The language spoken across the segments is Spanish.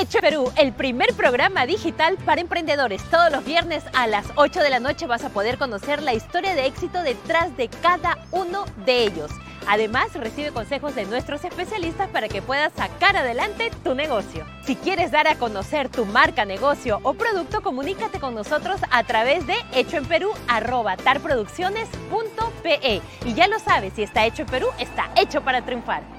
Hecho Perú, el primer programa digital para emprendedores. Todos los viernes a las 8 de la noche vas a poder conocer la historia de éxito detrás de cada uno de ellos. Además, recibe consejos de nuestros especialistas para que puedas sacar adelante tu negocio. Si quieres dar a conocer tu marca, negocio o producto, comunícate con nosotros a través de hechoenperú.tarproducciones.pe. Y ya lo sabes, si está hecho en Perú, está hecho para triunfar.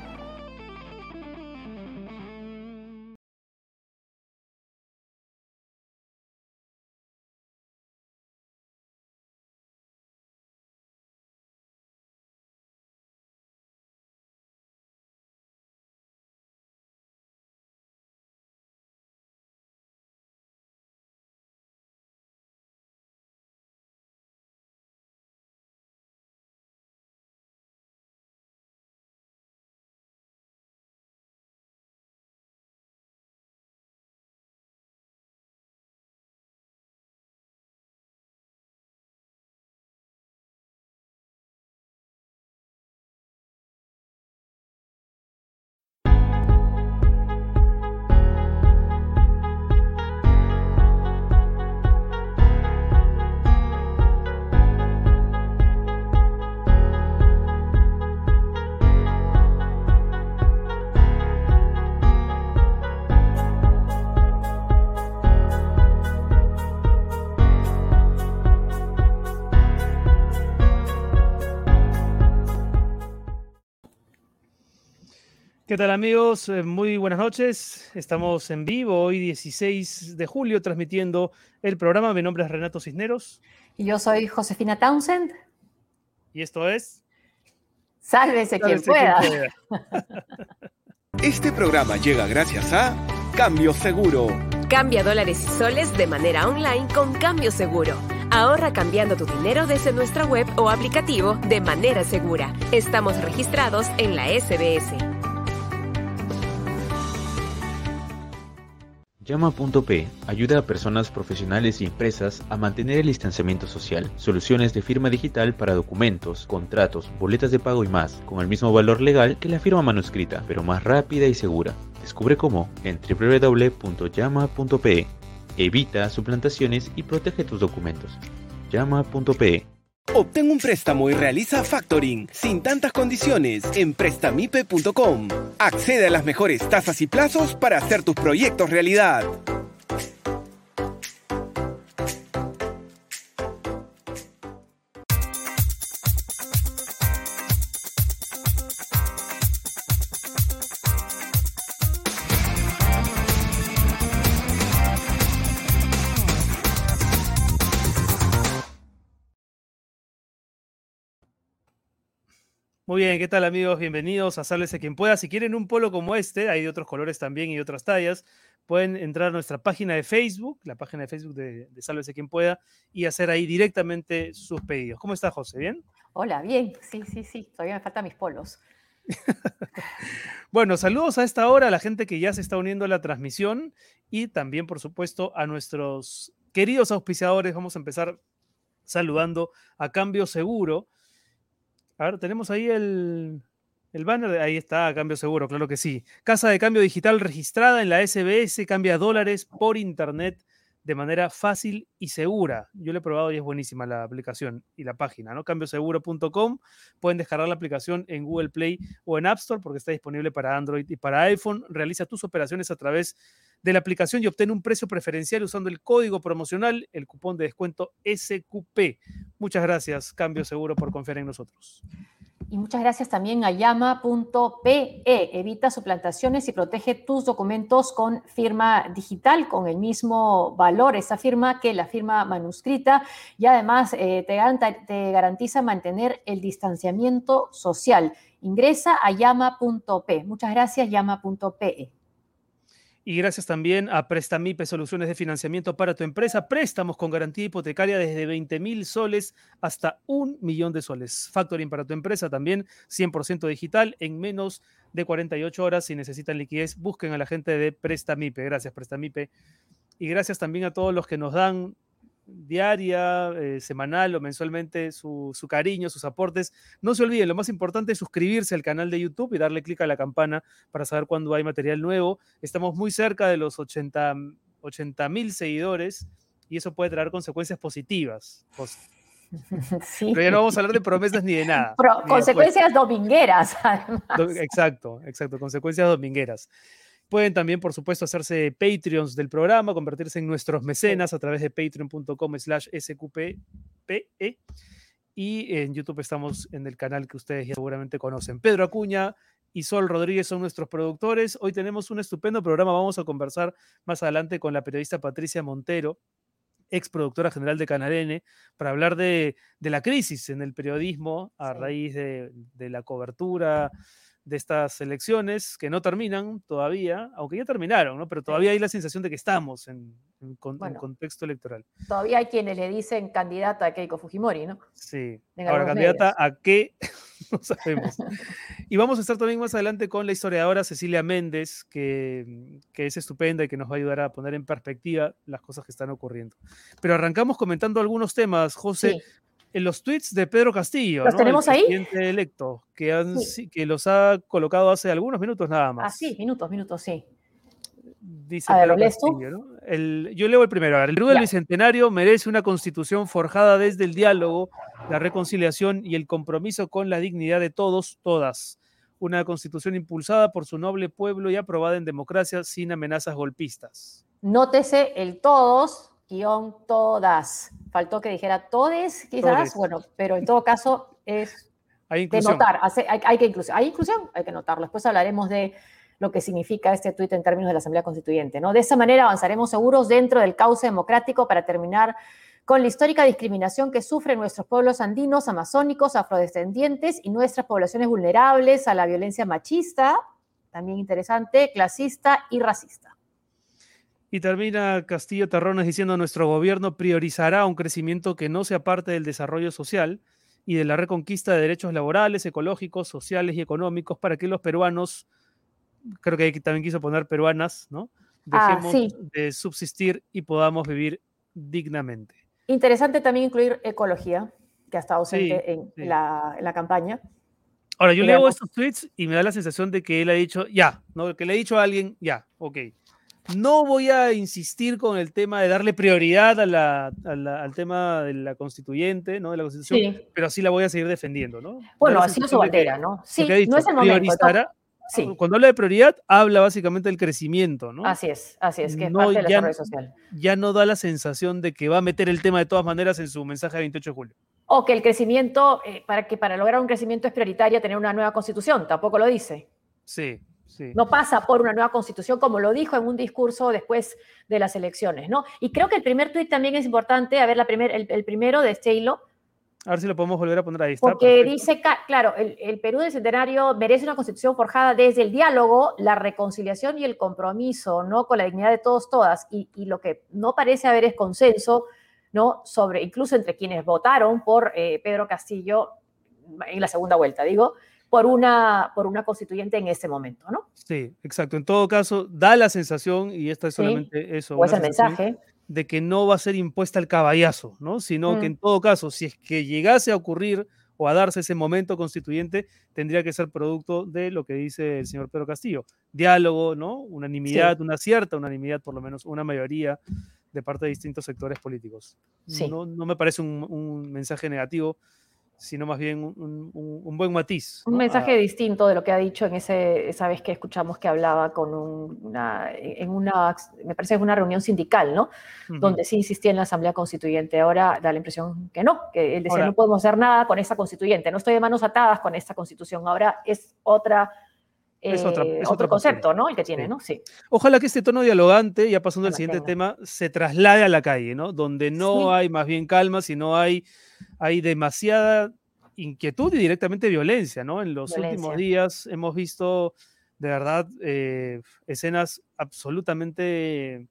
¿Qué tal amigos? Eh, muy buenas noches. Estamos en vivo hoy 16 de julio transmitiendo el programa. Mi nombre es Renato Cisneros. Y yo soy Josefina Townsend. Y esto es... Sálvese, quien, pueda. Este programa llega gracias a Cambio Seguro. Cambia dólares y soles de manera online con Cambio Seguro. Ahorra cambiando tu dinero desde nuestra web o aplicativo de manera segura. Estamos registrados en la SBS. Llama.p ayuda a personas profesionales y empresas a mantener el distanciamiento social. Soluciones de firma digital para documentos, contratos, boletas de pago y más, con el mismo valor legal que la firma manuscrita, pero más rápida y segura. Descubre cómo en www.llama.pe. Evita suplantaciones y protege tus documentos. Llama.pe Obtén un préstamo y realiza factoring sin tantas condiciones en prestamipe.com. Accede a las mejores tasas y plazos para hacer tus proyectos realidad. Muy bien, ¿qué tal amigos? Bienvenidos a Sálvese quien pueda. Si quieren un polo como este, hay de otros colores también y otras tallas, pueden entrar a nuestra página de Facebook, la página de Facebook de, de Sálvese quien pueda, y hacer ahí directamente sus pedidos. ¿Cómo está José? ¿Bien? Hola, bien. Sí, sí, sí. Todavía me faltan mis polos. bueno, saludos a esta hora a la gente que ya se está uniendo a la transmisión y también, por supuesto, a nuestros queridos auspiciadores. Vamos a empezar saludando a Cambio Seguro a ver, tenemos ahí el, banner. Ahí está, cambio seguro, claro que sí. Casa de cambio digital registrada en la SBS, cambia dólares por internet de manera fácil y segura. Yo lo he probado y es buenísima la aplicación y la página, ¿no? Cambioseguro.com. Pueden descargar la aplicación en Google Play o en App Store porque está disponible para Android y para iPhone. Realiza tus operaciones a través de la aplicación y obtén un precio preferencial usando el código promocional, el cupón de descuento SQP. Muchas gracias, Cambio Seguro, por confiar en nosotros. Y muchas gracias también a llama.pe. Evita suplantaciones y protege tus documentos con firma digital, con el mismo valor, esa firma que la firma manuscrita. Y además eh, te, garantiza mantener el distanciamiento social. Ingresa a llama.pe. Muchas gracias, llama.pe. Y gracias también a Prestamipe Soluciones de Financiamiento para tu empresa. Préstamos con garantía hipotecaria desde 20 mil soles hasta un millón de soles. Factoring para tu empresa también 100% digital en menos de 48 horas. Si necesitan liquidez, busquen a la gente de Prestamipe. Gracias, Prestamipe. Y gracias también a todos los que nos dan diaria, eh, semanal o mensualmente su, su, cariño, sus aportes. No se olviden, lo más importante es suscribirse al canal de YouTube y darle clic a la campana para saber cuándo hay material nuevo. Estamos muy cerca de los 80 mil seguidores y eso puede traer consecuencias positivas. Pero ya no vamos a hablar de promesas ni de nada. consecuencias domingueras, además. Exacto, exacto, consecuencias domingueras. Pueden también, por supuesto, hacerse Patreons del programa, convertirse en nuestros mecenas a través de patreon.com slash sqppe. Y en YouTube estamos en el canal que ustedes ya seguramente conocen. Pedro Acuña y Sol Rodríguez son nuestros productores. Hoy tenemos un estupendo programa. Vamos a conversar más adelante con la periodista Patricia Montero, ex productora general de Canal N, para hablar de, la crisis en el periodismo a raíz de, de la cobertura de estas elecciones que no terminan todavía, aunque ya terminaron, ¿no? Pero todavía hay la sensación de que estamos en, un contexto electoral. Todavía hay quienes le dicen candidata a Keiko Fujimori, ¿no? Sí. Ahora, candidata a qué, no sabemos. y vamos a estar también más adelante con la historiadora Cecilia Méndez, que, que es estupenda y que nos va a ayudar a poner en perspectiva las cosas que están ocurriendo. Pero arrancamos comentando algunos temas, José en los tweets de Pedro Castillo. ¿Los tenemos el ahí? electo, que, que los ha colocado hace algunos minutos nada más. Ah, sí, minutos, minutos, sí. Dice Pedro Castillo, ¿no? el, yo leo el primero. El Perú del Bicentenario merece una constitución forjada desde el diálogo, la reconciliación y el compromiso con la dignidad de todos, todas. Una constitución impulsada por su noble pueblo y aprobada en democracia sin amenazas golpistas. Nótese el todos, guion todas. Faltó que dijera todes, quizás, bueno, pero en todo caso es de notar. Hay, que inclusión, hay inclusión, hay que notarlo. Después hablaremos de lo que significa este tuit en términos de la Asamblea Constituyente. ¿no? De esa manera avanzaremos seguros dentro del cauce democrático para terminar con la histórica discriminación que sufren nuestros pueblos andinos, amazónicos, afrodescendientes y nuestras poblaciones vulnerables a la violencia machista, también interesante, clasista y racista. Y termina Castillo Terrones diciendo nuestro gobierno priorizará un crecimiento que no sea parte del desarrollo social y de la reconquista de derechos laborales, ecológicos, sociales y económicos para que los peruanos, creo que también quiso poner peruanas, ¿no? Ah, Dejemos de subsistir y podamos vivir dignamente. Interesante también incluir ecología, que ha estado ausente en, La, en, La, campaña. Ahora, yo leo estos tweets y me da la sensación de que él ha dicho, ya, ¿no? Que le ha dicho a alguien, ya, ok no voy a insistir con el tema de darle prioridad al tema de la constituyente, ¿no? De la constitución, pero sí la voy a seguir defendiendo, ¿no? Bueno, ha sido su bandera, ¿no? Sí, no es el momento. Sí. Cuando habla de prioridad, habla básicamente del crecimiento, ¿no? Así es, así es, que es parte del desarrollo social. Ya no da la sensación de que va a meter el tema de todas maneras en su mensaje de 28 de julio. O que el crecimiento, eh, para que para lograr un crecimiento es prioritario tener una nueva constitución, tampoco lo dice. Sí, no pasa por una nueva constitución, como lo dijo en un discurso después de las elecciones, ¿no? Y creo que el primer tuit también es importante, a ver, la primer, el, primero de Steilo. A ver si lo podemos volver a poner ahí. porque dice, claro, el, Perú del Centenario merece una constitución forjada desde el diálogo, la reconciliación y el compromiso, ¿no? Con la dignidad de todos, todas. Y, lo que no parece haber es consenso, ¿no? Sobre, incluso entre quienes votaron por eh, Pedro Castillo en la segunda vuelta, digo, por una, por una constituyente en ese momento, ¿no? Sí, exacto. En todo caso, da la sensación, y esta es solamente eso. O es el mensaje. De que no va a ser impuesta el caballazo, ¿no? Sino que mm. en todo caso, si es que llegase a ocurrir o a darse ese momento constituyente, tendría que ser producto de lo que dice el señor Pedro Castillo. Diálogo, ¿no? Unanimidad, una cierta unanimidad, por lo menos una mayoría de parte de distintos sectores políticos. Sí. No, no me parece un, un mensaje negativo, sino más bien un, buen matiz. Un mensaje distinto de lo que ha dicho en ese, esa vez que escuchamos que hablaba con una, en una, me parece que es una reunión sindical, ¿no? Donde sí insistía en la Asamblea Constituyente. Ahora da la impresión que no, que él decía, no podemos hacer nada con esa constituyente, no estoy de manos atadas con esta constitución, ahora es otra... es, eh, otro concepto, ¿no? El que tiene, ¿no? Sí. Ojalá que este tono dialogante, ya pasando al siguiente tema, se traslade a la calle, ¿no? Donde no hay más bien calma, sino hay hay demasiada inquietud y directamente violencia, ¿no? En los últimos días hemos visto, de verdad, eh, escenas absolutamente,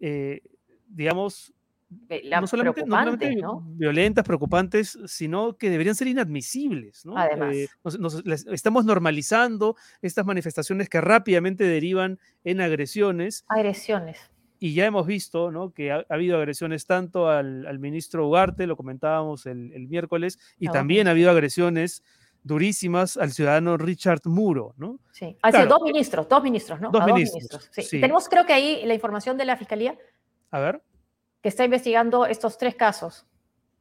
eh, digamos, no solamente, violentas, preocupantes, sino que deberían ser inadmisibles. ¿no? Además. Eh, estamos normalizando estas manifestaciones que rápidamente derivan en agresiones. Agresiones. y ya hemos visto ¿no? que ha, habido agresiones tanto al, ministro Ugarte, lo comentábamos el, miércoles, y también ha habido agresiones durísimas al ciudadano Richard Muro, ¿no? Sí, dos ministros, dos ministros, ¿no? Dos, ministros. Sí. Tenemos creo que ahí la información de la Fiscalía. A ver. Que está investigando estos tres casos.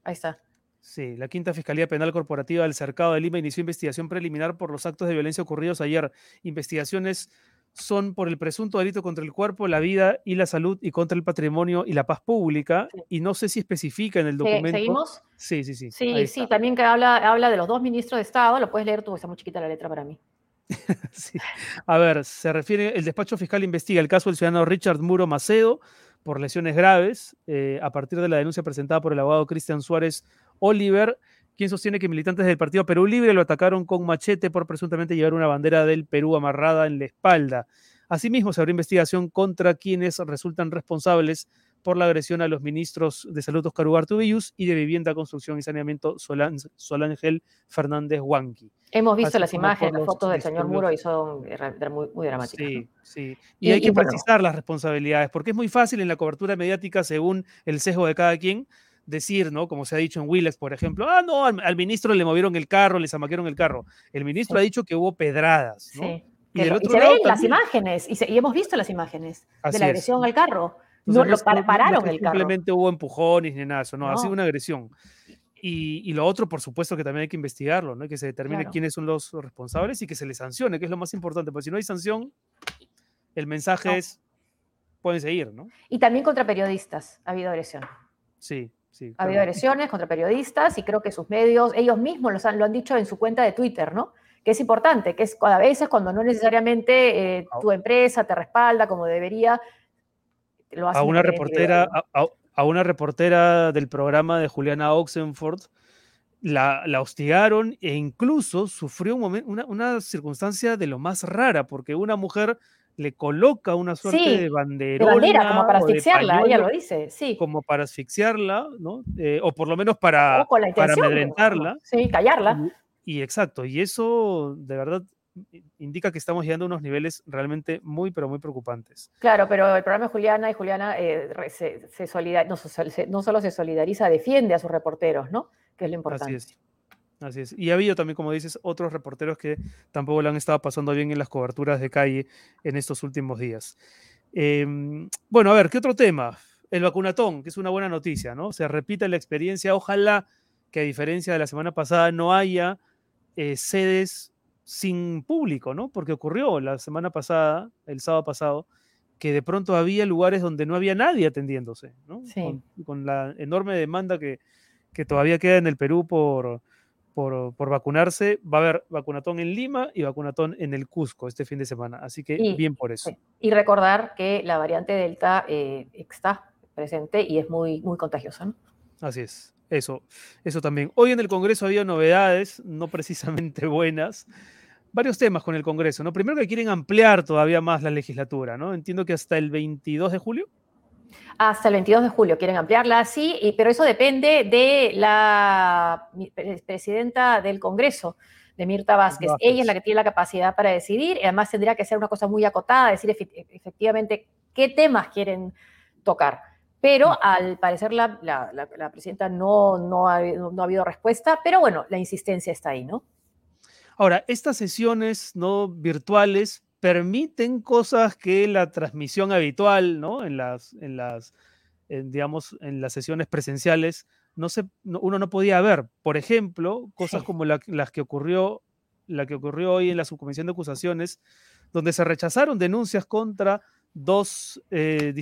Ahí está. Sí, la Quinta Fiscalía Penal Corporativa del Cercado de Lima inició investigación preliminar por los actos de violencia ocurridos ayer. Investigaciones son por el presunto delito contra el cuerpo, la vida y la salud y contra el patrimonio y la paz pública. Y no sé si especifica en el documento. ¿Seguimos? Sí, sí, sí. Sí, sí, también que habla, habla de los dos ministros de Estado. Lo puedes leer tú, está muy chiquita la letra para mí. sí. A ver, se refiere, el despacho fiscal investiga el caso del ciudadano Richard Muro Macedo por lesiones graves eh, a partir de la denuncia presentada por el abogado Cristian Suárez Oliver quien sostiene que militantes del Partido Perú Libre lo atacaron con machete por presuntamente llevar una bandera del Perú amarrada en la espalda. Asimismo, se abrió investigación contra quienes resultan responsables por la agresión a los ministros de Salud Oscar Ugarte y de Vivienda, Construcción y Saneamiento Solángel Fernández Huanqui. Hemos visto las imágenes, las fotos del señor Muro y son muy, muy dramáticas. Sí, sí. Y, hay que precisar las responsabilidades, porque es muy fácil en la cobertura mediática, según el sesgo de cada quien, decir, ¿no? Como se ha dicho en Willex, por ejemplo, ah, no, al, ministro le movieron el carro, le zamaquearon el carro. El ministro ha dicho que hubo pedradas, ¿no? Sí. Y, se ven las imágenes, y, hemos visto las imágenes de la agresión al carro. No, lo pararon el carro. Simplemente hubo empujones ni nada, eso, no, ha sido una agresión. Y, lo otro, por supuesto, que también hay que investigarlo, ¿no? Que se determine quiénes son los responsables y que se les sancione, que es lo más importante, porque si no hay sanción, el mensaje es, pueden seguir, ¿no? Y también contra periodistas ha habido agresión. Sí, ha habido agresiones contra periodistas y creo que sus medios, ellos mismos lo han dicho en su cuenta de Twitter, ¿no? Que es importante, que es a veces cuando no necesariamente eh, tu empresa te respalda como debería, lo a una reportera, a, una reportera del programa de Juliana Oxenford, la, la, hostigaron e incluso sufrió un momento, una, una, circunstancia de lo más rara, porque una mujer le coloca una suerte de banderola. De bandera, como para asfixiarla, ella lo dice, sí. Como para asfixiarla, ¿no? Eh, o por lo menos para, para amedrentarla. Sí, callarla. Y, exacto, y eso de verdad indica que estamos llegando a unos niveles realmente muy, pero muy preocupantes. Claro, pero el programa de Juliana y Juliana eh, se, no, no, solo se solidariza, defiende a sus reporteros, ¿no? Que es lo importante. Así es. Así es. Y ha habido también, como dices, otros reporteros que tampoco le han estado pasando bien en las coberturas de calle en estos últimos días. Em, bueno, a ver, ¿qué otro tema? El vacunatón, que es una buena noticia, ¿no? Se repite la experiencia. Ojalá que a diferencia de la semana pasada no haya eh, sedes sin público, ¿no? Porque ocurrió la semana pasada, el sábado pasado, que de pronto había lugares donde no había nadie atendiéndose, ¿no? Sí. Con, la enorme demanda que, que todavía queda en el Perú por, por, vacunarse. Va a haber vacunatón en Lima y vacunatón en el Cusco este fin de semana. Así que bien por eso. Y recordar que la variante Delta eh, está presente y es muy, muy contagiosa. Así es. Eso, eso también. Hoy en el Congreso había novedades, no precisamente buenas. Varios temas con el Congreso, ¿no? Primero que quieren ampliar todavía más la legislatura, ¿no? Entiendo que hasta el 22 de julio. Hasta el 22 de julio quieren ampliarla, sí, pero eso depende de la presidenta del Congreso, de Mirta Vázquez. Ella es la que tiene la capacidad para decidir, y además tendría que ser una cosa muy acotada, decir efectivamente qué temas quieren tocar. Pero al parecer la, presidenta no, no, ha, no ha habido respuesta, pero bueno, la insistencia está ahí, ¿no? Ahora, estas sesiones no virtuales permiten cosas que la transmisión habitual, ¿no? En las, en las digamos, en las sesiones presenciales, no se, uno no podía ver. Por ejemplo, cosas como las que ocurrió, la que ocurrió hoy en la subcomisión de acusaciones, donde se rechazaron denuncias contra dos eh,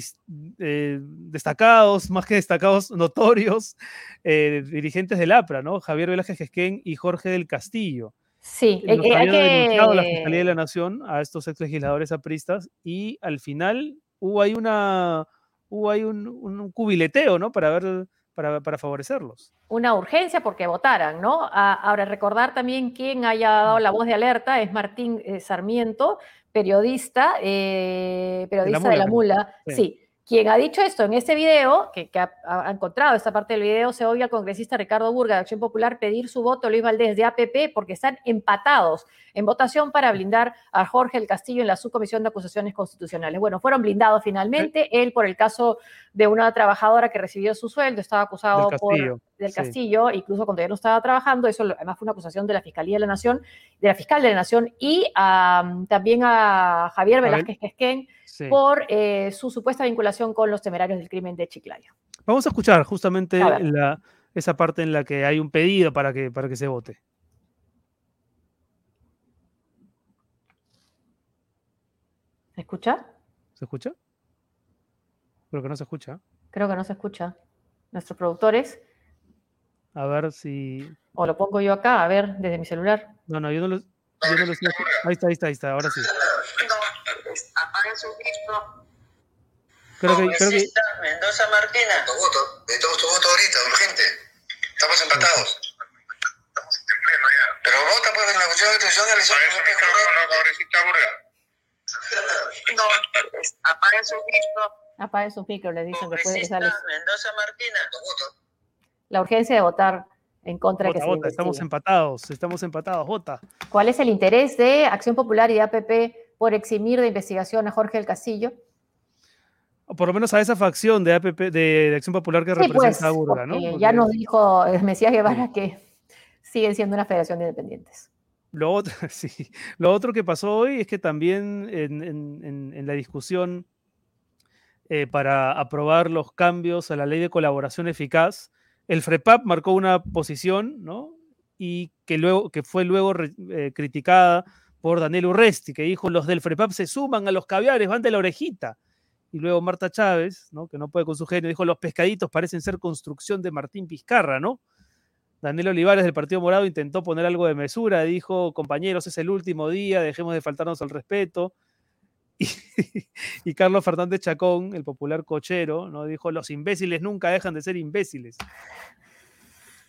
eh, destacados, más que destacados, notorios eh, dirigentes del APRA, ¿no? Javier Velázquez Gesquén y Jorge del Castillo. Sí, eh, eh, denunciado la Fiscalía de la Nación a estos ex legisladores apristas y al final hubo ahí una hubo ahí un, cubileteo, ¿no? Para ver para, para, favorecerlos. Una urgencia porque votaran, ¿no? ahora, recordar también quién haya dado la voz de alerta es Martín eh, Sarmiento, periodista, periodista de la Mula, sí. Quien ha dicho esto en este video, que, que ha, ha, encontrado esta parte del video, se oye al congresista Ricardo Burga de Acción Popular pedir su voto a Luis Valdés de APP porque están empatados en votación para blindar a Jorge el Castillo en la subcomisión de acusaciones constitucionales. Bueno, fueron blindados finalmente. Él por el caso de una trabajadora que recibió su sueldo, estaba acusado por del sí. Castillo, incluso cuando ya no estaba trabajando. Eso además fue una acusación de la Fiscalía de la Nación, de la Fiscal de la Nación y también a Javier Velázquez Quesquén Sí. por eh, su supuesta vinculación con los temerarios del crimen de Chiclayo. Vamos a escuchar justamente A ver. la- esa parte en la que hay un pedido para que, para que se vote. ¿Se escucha? ¿Se escucha? Creo que no se escucha. Creo que no se escucha. Nuestros productores, A ver si. o lo pongo yo acá, a ver, desde mi celular. No, no, yo no lo. yo no lo estoy- Ahí está, ahí está, ahí está. Ahora sí. Apague su micro. Creo que, creo que Mendoza Martina. Tu voto, necesitamos tu voto ahorita, urgente. Estamos empatados. Pero vota pues en la cuestión de institucional. congresista Burga. No, apague su micro. Apague su micro, les dicen después de que Congresista sale Mendoza Martina. Tu voto. La urgencia de votar en contra de que se. Estamos empatados, estamos empatados, vota. ¿Cuál es el interés de Acción Popular y de APP por eximir de investigación a Jorge del Castillo? O por lo menos a esa facción de APP, de, Acción Popular que Sí, pues, representa a Burga, ¿no? porque ya nos dijo eh, Mesías Guevara que siguen siendo una federación de independientes. Lo otro, sí. Lo otro que pasó hoy es que también en, en- en- en la discusión eh, para aprobar los cambios a la ley de colaboración eficaz, el FREPAP marcó una posición, ¿no? Y que, luego, que fue luego eh, criticada por Daniel Urresti, que dijo, los del FREPAP se suman a los caviares, van de la orejita. Y luego Marta Chávez, ¿no? que no puede con su genio, dijo, los pescaditos parecen ser construcción de Martín Pizcarra, ¿no? Daniel Olivares del Partido Morado intentó poner algo de mesura, dijo, compañeros, es el último día, dejemos de faltarnos al respeto. Y, y Carlos Fernández Chacón, el popular cochero, ¿no? dijo, los imbéciles nunca dejan de ser imbéciles.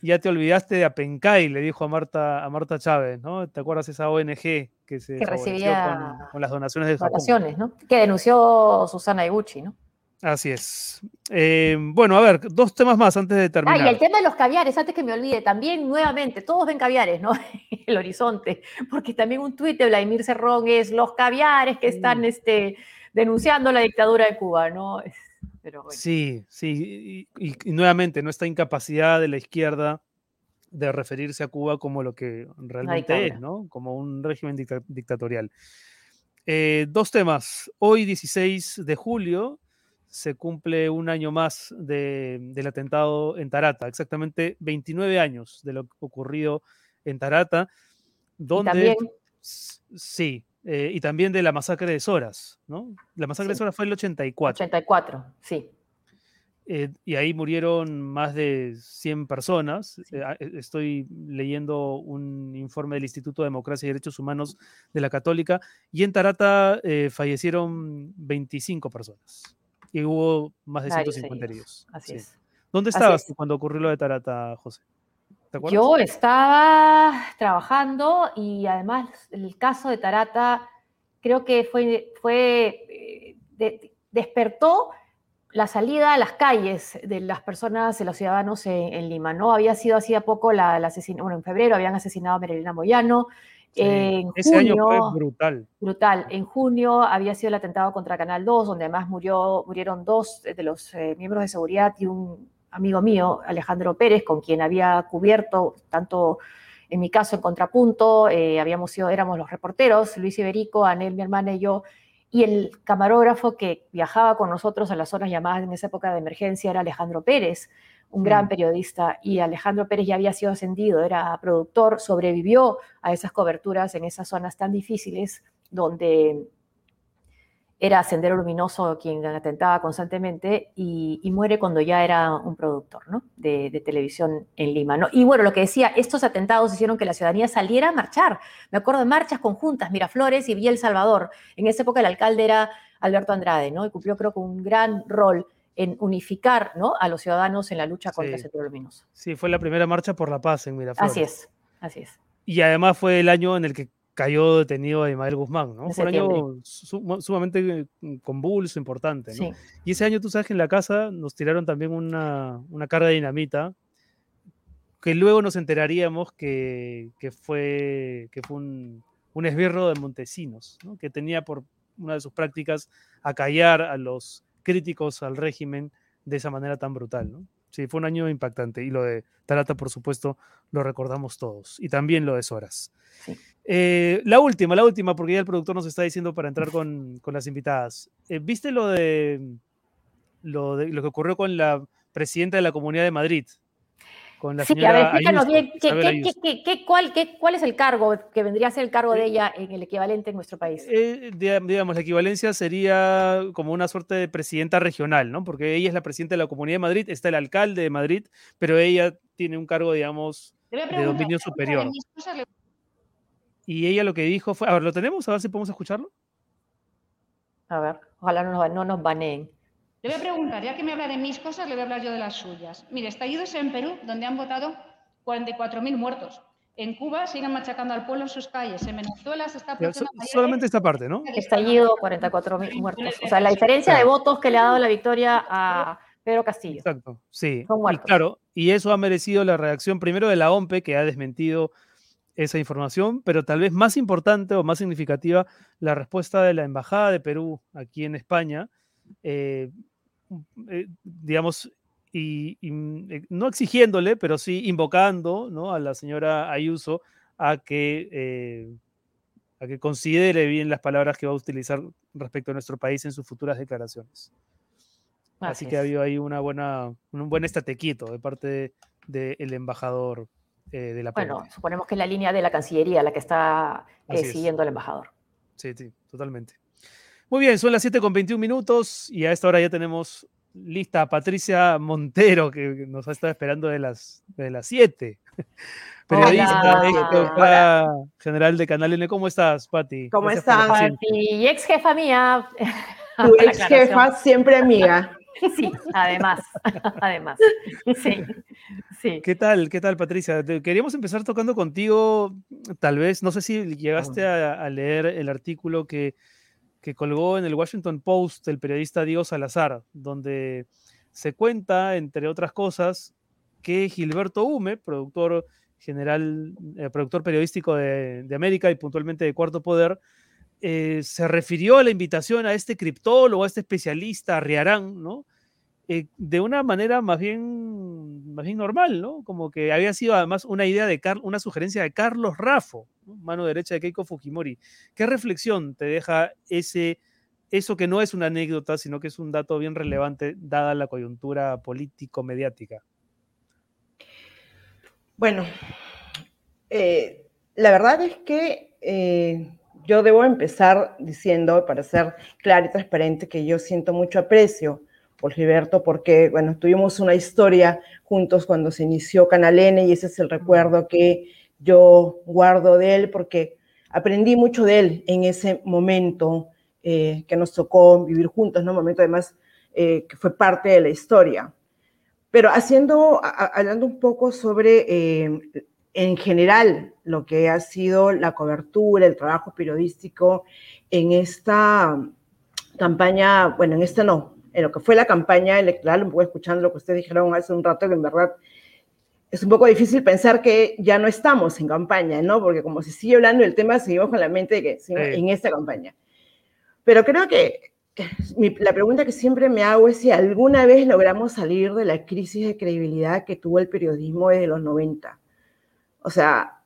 Ya te olvidaste de Apencay, le dijo a Marta, a Marta Chávez, ¿no? ¿Te acuerdas esa ONG que se Que recibía con, con las donaciones de Japón? Donaciones, ¿no? Que denunció Susana Iguchi, ¿no? Así es. Eh, bueno, a ver, dos temas más antes de Ah, terminar. y el tema de los caviares, antes que me olvide, también nuevamente, todos ven caviares, ¿no? el horizonte, porque también un tuit de Vladimir Cerrón es los caviares que están este, denunciando la dictadura de Cuba, ¿no? Pero bueno. Sí, sí, y, y- y nuevamente, ¿no? Esta incapacidad de la izquierda de referirse a Cuba como lo que realmente es. ¿no? Como un régimen dicta- dictatorial. Eh, dos temas. Hoy, 16 de julio, se cumple un año más de- del atentado en Tarata, exactamente 29 años de lo ocurrido en Tarata, donde... también, Sí, eh, y también de la masacre de Soras, ¿no? La masacre de Sí. Soras fue el 84. 84, sí. eh, y ahí murieron más de 100 personas. Eh, a- eh, estoy leyendo un informe del Instituto de Democracia y Derechos Humanos de la Católica. Y en Tarata eh, fallecieron 25 personas. Y hubo más de Varios 150 heridos. Así sí. es. ¿Dónde estabas es. tú cuando ocurrió lo de Tarata, José? ¿Te acuerdas? Yo estaba trabajando y además el caso de Tarata creo que fue, fue eh, de- despertó la salida a las calles de las personas, de los ciudadanos en, en Lima, ¿no? Había sido hacía poco la, la asesina- bueno, en febrero habían asesinado a Merelina Moyano. Sí, En Ese año junio, fue brutal. brutal. En junio había sido el atentado contra Canal 2, donde además murió, murieron dos de los eh, miembros de seguridad y un amigo mío, Alejandro Pérez, con quien había cubierto, tanto en mi caso en Contrapunto, eh, habíamos sido, éramos los reporteros, Luis Iberico, Anel, mi hermana y yo, y el camarógrafo que viajaba con nosotros a las zonas llamadas en esa época de emergencia era Alejandro Pérez, un gran Mm. periodista, y Alejandro Pérez ya había sido ascendido, era productor, sobrevivió a esas coberturas en esas zonas tan difíciles donde era Sendero Luminoso quien atentaba constantemente y, y muere cuando ya era un productor ¿no? de, de televisión en Lima. ¿no? Y bueno, lo que decía, estos atentados hicieron que la ciudadanía saliera a marchar. Me acuerdo de marchas conjuntas, Miraflores y Villa El Salvador. En esa época el alcalde era Alberto Andrade, ¿no? Y cumplió creo que un gran rol en unificar ¿no? a los ciudadanos en la lucha contra Sí. Sendero Luminoso. Sí, fue la primera marcha por la paz en Miraflores. Así es, así es. Y además fue el año en el que cayó detenido a Ismael Guzmán, ¿no? Fue un año sumamente eh, convulso, importante, ¿no? Sí. Y ese año tú sabes que en la casa nos tiraron también una, una carga de dinamita que luego nos enteraríamos que, que fue, que fue un, un esbirro de Montesinos, ¿no? que tenía por una de sus prácticas acallar a los críticos al régimen de esa manera tan brutal. ¿no? Sí, fue un año impactante y lo de Tarata, por supuesto, lo recordamos todos y también lo de Soras. Sí. Eh, la última, la última, porque ya el productor nos está diciendo para entrar con, con las invitadas. Eh, ¿Viste lo de, lo de lo que ocurrió con la presidenta de la Comunidad de Madrid? Con la Sí, a ver, explícanos bien, ¿qué, qué- qué- qué- cuál, qué- cuál es el cargo que vendría a ser el cargo de ella en el equivalente en nuestro país? Eh, diga- digamos, la equivalencia sería como una suerte de presidenta regional, ¿no? Porque ella es la presidenta de la Comunidad de Madrid, está el alcalde de Madrid, pero ella tiene un cargo, digamos, de dominio superior. Y ella lo que dijo fue, a ver, ¿lo tenemos? A ver si podemos escucharlo. A ver, ojalá no nos, no nos baneen. Le voy a preguntar, ya que me habla de mis cosas, le voy a hablar yo de las suyas. Mire, estallidos en Perú, donde han votado 44.000 muertos. En Cuba siguen machacando al pueblo en sus calles. En Venezuela se está so- solamente esta parte, ¿no? Estallido, 44 mil muertos. O sea, la diferencia de votos que le ha dado la victoria a Pedro Castillo. Exacto, sí. Son Y muertos. claro, y eso ha merecido la reacción primero de la OMPE, que ha desmentido esa información, pero tal vez más importante o más significativa, la respuesta de la Embajada de Perú aquí en España, eh, eh, digamos, y, y, eh, no exigiéndole, pero sí invocando ¿no? a la señora Ayuso a que, eh, a que considere bien las palabras que va a utilizar respecto a nuestro país en sus futuras declaraciones. Así, Así que ha habido ahí una buena, un buen estatequito de parte del embajador eh, de la Bueno, suponemos que es la línea de la Cancillería la que está eh, siguiendo al embajador. Sí, sí, totalmente. Muy bien, son las 7 con 21 minutos y a esta hora ya tenemos lista a Patricia Montero, que nos ha estado esperando de las, de las 7. Periodista, general de Canal N. ¿Cómo estás, Pati? ¿Cómo están? paciencia. Y ex jefa mía. Tu ex jefa, siempre amiga. Sí, además, además. Sí, sí. ¿Qué tal? ¿Qué tal, Patricia? Queríamos empezar tocando contigo, tal vez, no sé si llegaste a, a leer el artículo que, que colgó en el Washington Post el periodista Diego Salazar, donde se cuenta, entre otras cosas, que Gilberto Hume, productor general, eh, productor periodístico de, de América y puntualmente de Cuarto Poder, eh, se refirió a la invitación a este criptólogo, a este especialista, Riarán, ¿no? Eh, de una manera más bien, más bien normal, ¿no? Como que había sido además una idea de Car- una sugerencia de Carlos Raffo, ¿no? mano derecha de Keiko Fujimori. ¿Qué reflexión te deja ese, eso que no es una anécdota, sino que es un dato bien relevante dada la coyuntura político-mediática? Bueno, eh, la verdad es que eh, yo debo empezar diciendo, para ser clara y transparente, que yo siento mucho aprecio por Gilberto, porque, bueno, tuvimos una historia juntos cuando se inició Canal N y ese es el recuerdo que yo guardo de él, porque aprendí mucho de él en ese momento eh, que nos tocó vivir juntos, ¿no? Un momento además eh, que fue parte de la historia. Pero haciendo, hablando un poco sobre, eh, en general, lo que ha sido la cobertura, el trabajo periodístico en esta campaña, bueno, en esta no, en lo que fue la campaña electoral, un poco escuchando lo que ustedes dijeron hace un rato, que en verdad es un poco difícil pensar que ya no estamos en campaña, ¿no? Porque como se sigue hablando del tema, seguimos con la mente de que Sí. en esta campaña. Pero creo que mi- la pregunta que siempre me hago es si alguna vez logramos salir de la crisis de credibilidad que tuvo el periodismo desde los 90. O sea,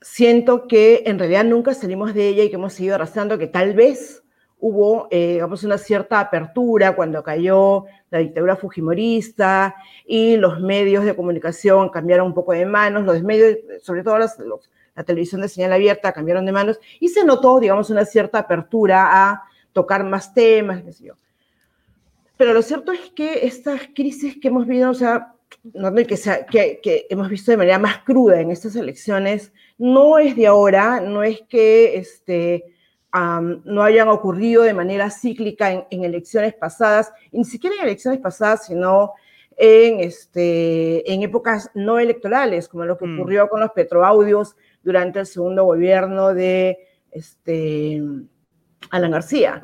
siento que en realidad nunca salimos de ella y que hemos seguido arrastrando, que tal vez hubo, eh, digamos, una cierta apertura cuando cayó la dictadura fujimorista y los medios de comunicación cambiaron un poco de manos, los medios, sobre todo la televisión de señal abierta cambiaron de manos y se notó, digamos, una cierta apertura a tocar más temas, qué. Pero lo cierto es que estas crisis que hemos vivido, o sea, que hemos visto de manera más cruda en estas elecciones, no es de ahora, no es que este, no hayan ocurrido de manera cíclica en, en elecciones pasadas, y ni siquiera en elecciones pasadas, sino en, este, en épocas no electorales, como lo que Mm. ocurrió con los petroaudios durante el segundo gobierno de este, Alan García.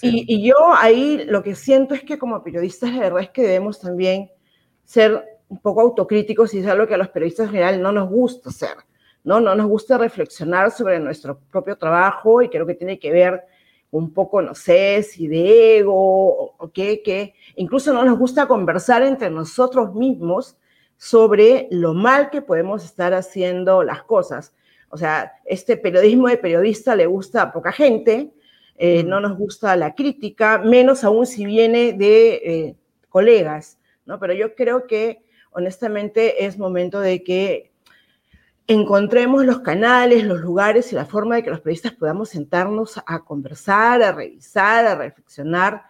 Y, y, yo ahí lo que siento es que como periodistas la verdad es que debemos también ser un poco autocríticos y es algo que a los periodistas en general no nos gusta hacer, ¿no? No nos gusta reflexionar sobre nuestro propio trabajo y creo que tiene que ver un poco, no sé, si de ego o, qué, qué. Incluso no nos gusta conversar entre nosotros mismos sobre lo mal que podemos estar haciendo las cosas. O sea, este periodismo de periodista le gusta a poca gente, eh, no nos gusta la crítica, menos aún si viene de eh, colegas, ¿no? Pero yo creo que honestamente es momento de que encontremos los canales, los lugares y la forma de que los periodistas podamos sentarnos a conversar, a revisar, a reflexionar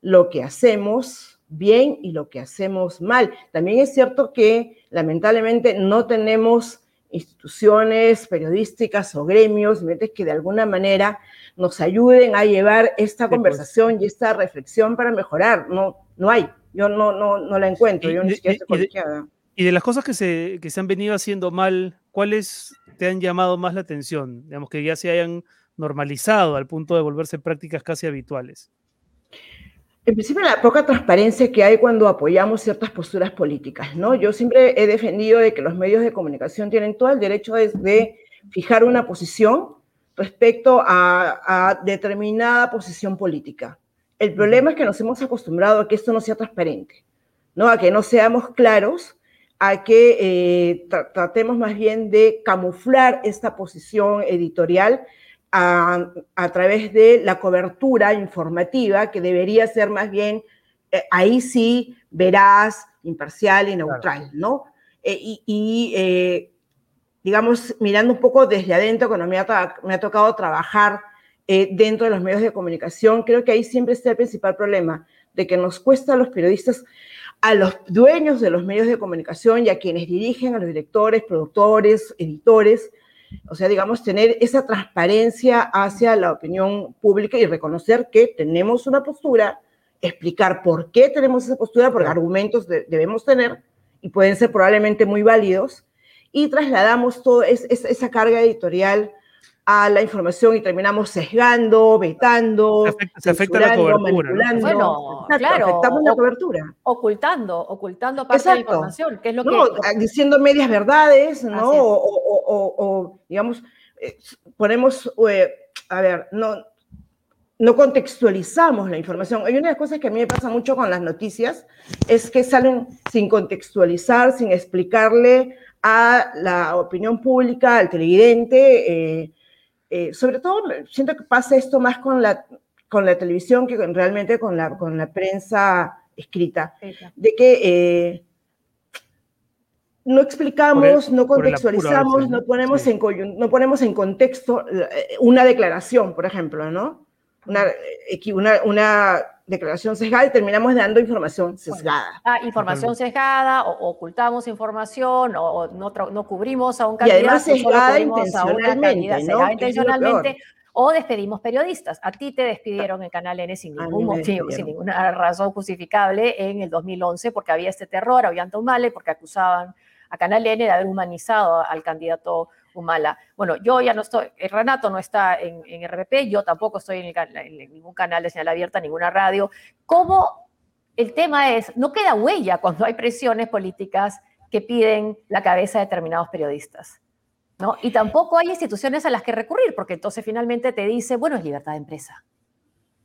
lo que hacemos bien y lo que hacemos mal. También es cierto que lamentablemente no tenemos instituciones periodísticas o gremios que de alguna manera nos ayuden a llevar esta pues. conversación y esta reflexión para mejorar. No, no hay. Yo no, no, no la encuentro. Yo ni siquiera estoy. Y de las cosas que se, que se han venido haciendo mal, ¿cuáles te han llamado más la atención? Digamos que ya se hayan normalizado al punto de volverse prácticas casi habituales. En principio, la poca transparencia que hay cuando apoyamos ciertas posturas políticas, ¿no? Yo siempre he defendido de que los medios de comunicación tienen todo el derecho de, de fijar una posición respecto a, a, determinada posición política. El problema es que nos hemos acostumbrado a que esto no sea transparente, ¿no? A que no seamos claros a que eh, tratemos más bien de camuflar esta posición editorial a, a, través de la cobertura informativa, que debería ser más bien, eh, ahí sí, veraz, imparcial y neutral, ¿no? Eh, y, y digamos, mirando un poco desde adentro, cuando me ha, me ha tocado trabajar dentro de los medios de comunicación, creo que ahí siempre está el principal problema, de que nos cuesta a los periodistas a los dueños de los medios de comunicación y a quienes dirigen, a los directores, productores, editores, o sea, digamos, tener esa transparencia hacia la opinión pública y reconocer que tenemos una postura, explicar por qué tenemos esa postura, porque argumentos debemos tener y pueden ser probablemente muy válidos, y trasladamos toda esa carga editorial a la información y terminamos sesgando, vetando, se afecta, la cobertura. Bueno, claro, afectamos la cobertura. Ocultando, ocultando parte de la información, que es lo no, que... Diciendo medias verdades, ¿no? O, o, o, o, digamos, eh, ponemos, eh, a ver, no, no contextualizamos la información. Hay una de las cosas que a mí me pasa mucho con las noticias, es que salen sin contextualizar, sin explicarle a la opinión pública, al televidente, eh, eh, sobre todo siento que pasa esto más con la, con la televisión que realmente con la, con la prensa escrita, de que eh, no explicamos, no contextualizamos, no, ponemos en, no ponemos en contexto eh, una declaración, por ejemplo, ¿no? Una, una, una declaración sesgada y terminamos dando información sesgada. Ah, información sesgada, o, ocultamos información, o, no, no, cubrimos a un candidato. Y además sesgada intencionalmente, ¿no? intencionalmente o despedimos periodistas. A ti te despidieron en Canal N sin ningún motivo, sin ninguna razón justificable en el 2011, porque había este terror, había Male, porque acusaban a Canal N de haber humanizado al candidato Humala. Bueno, yo ya no estoy, eh, Renato no está en, en RPP, yo tampoco estoy en, en, ningún canal de señal abierta, ninguna radio. ¿Cómo el tema es, no queda huella cuando hay presiones políticas que piden la cabeza de determinados periodistas? ¿no? Y tampoco hay instituciones a las que recurrir, porque entonces finalmente te dice, bueno, es libertad de empresa.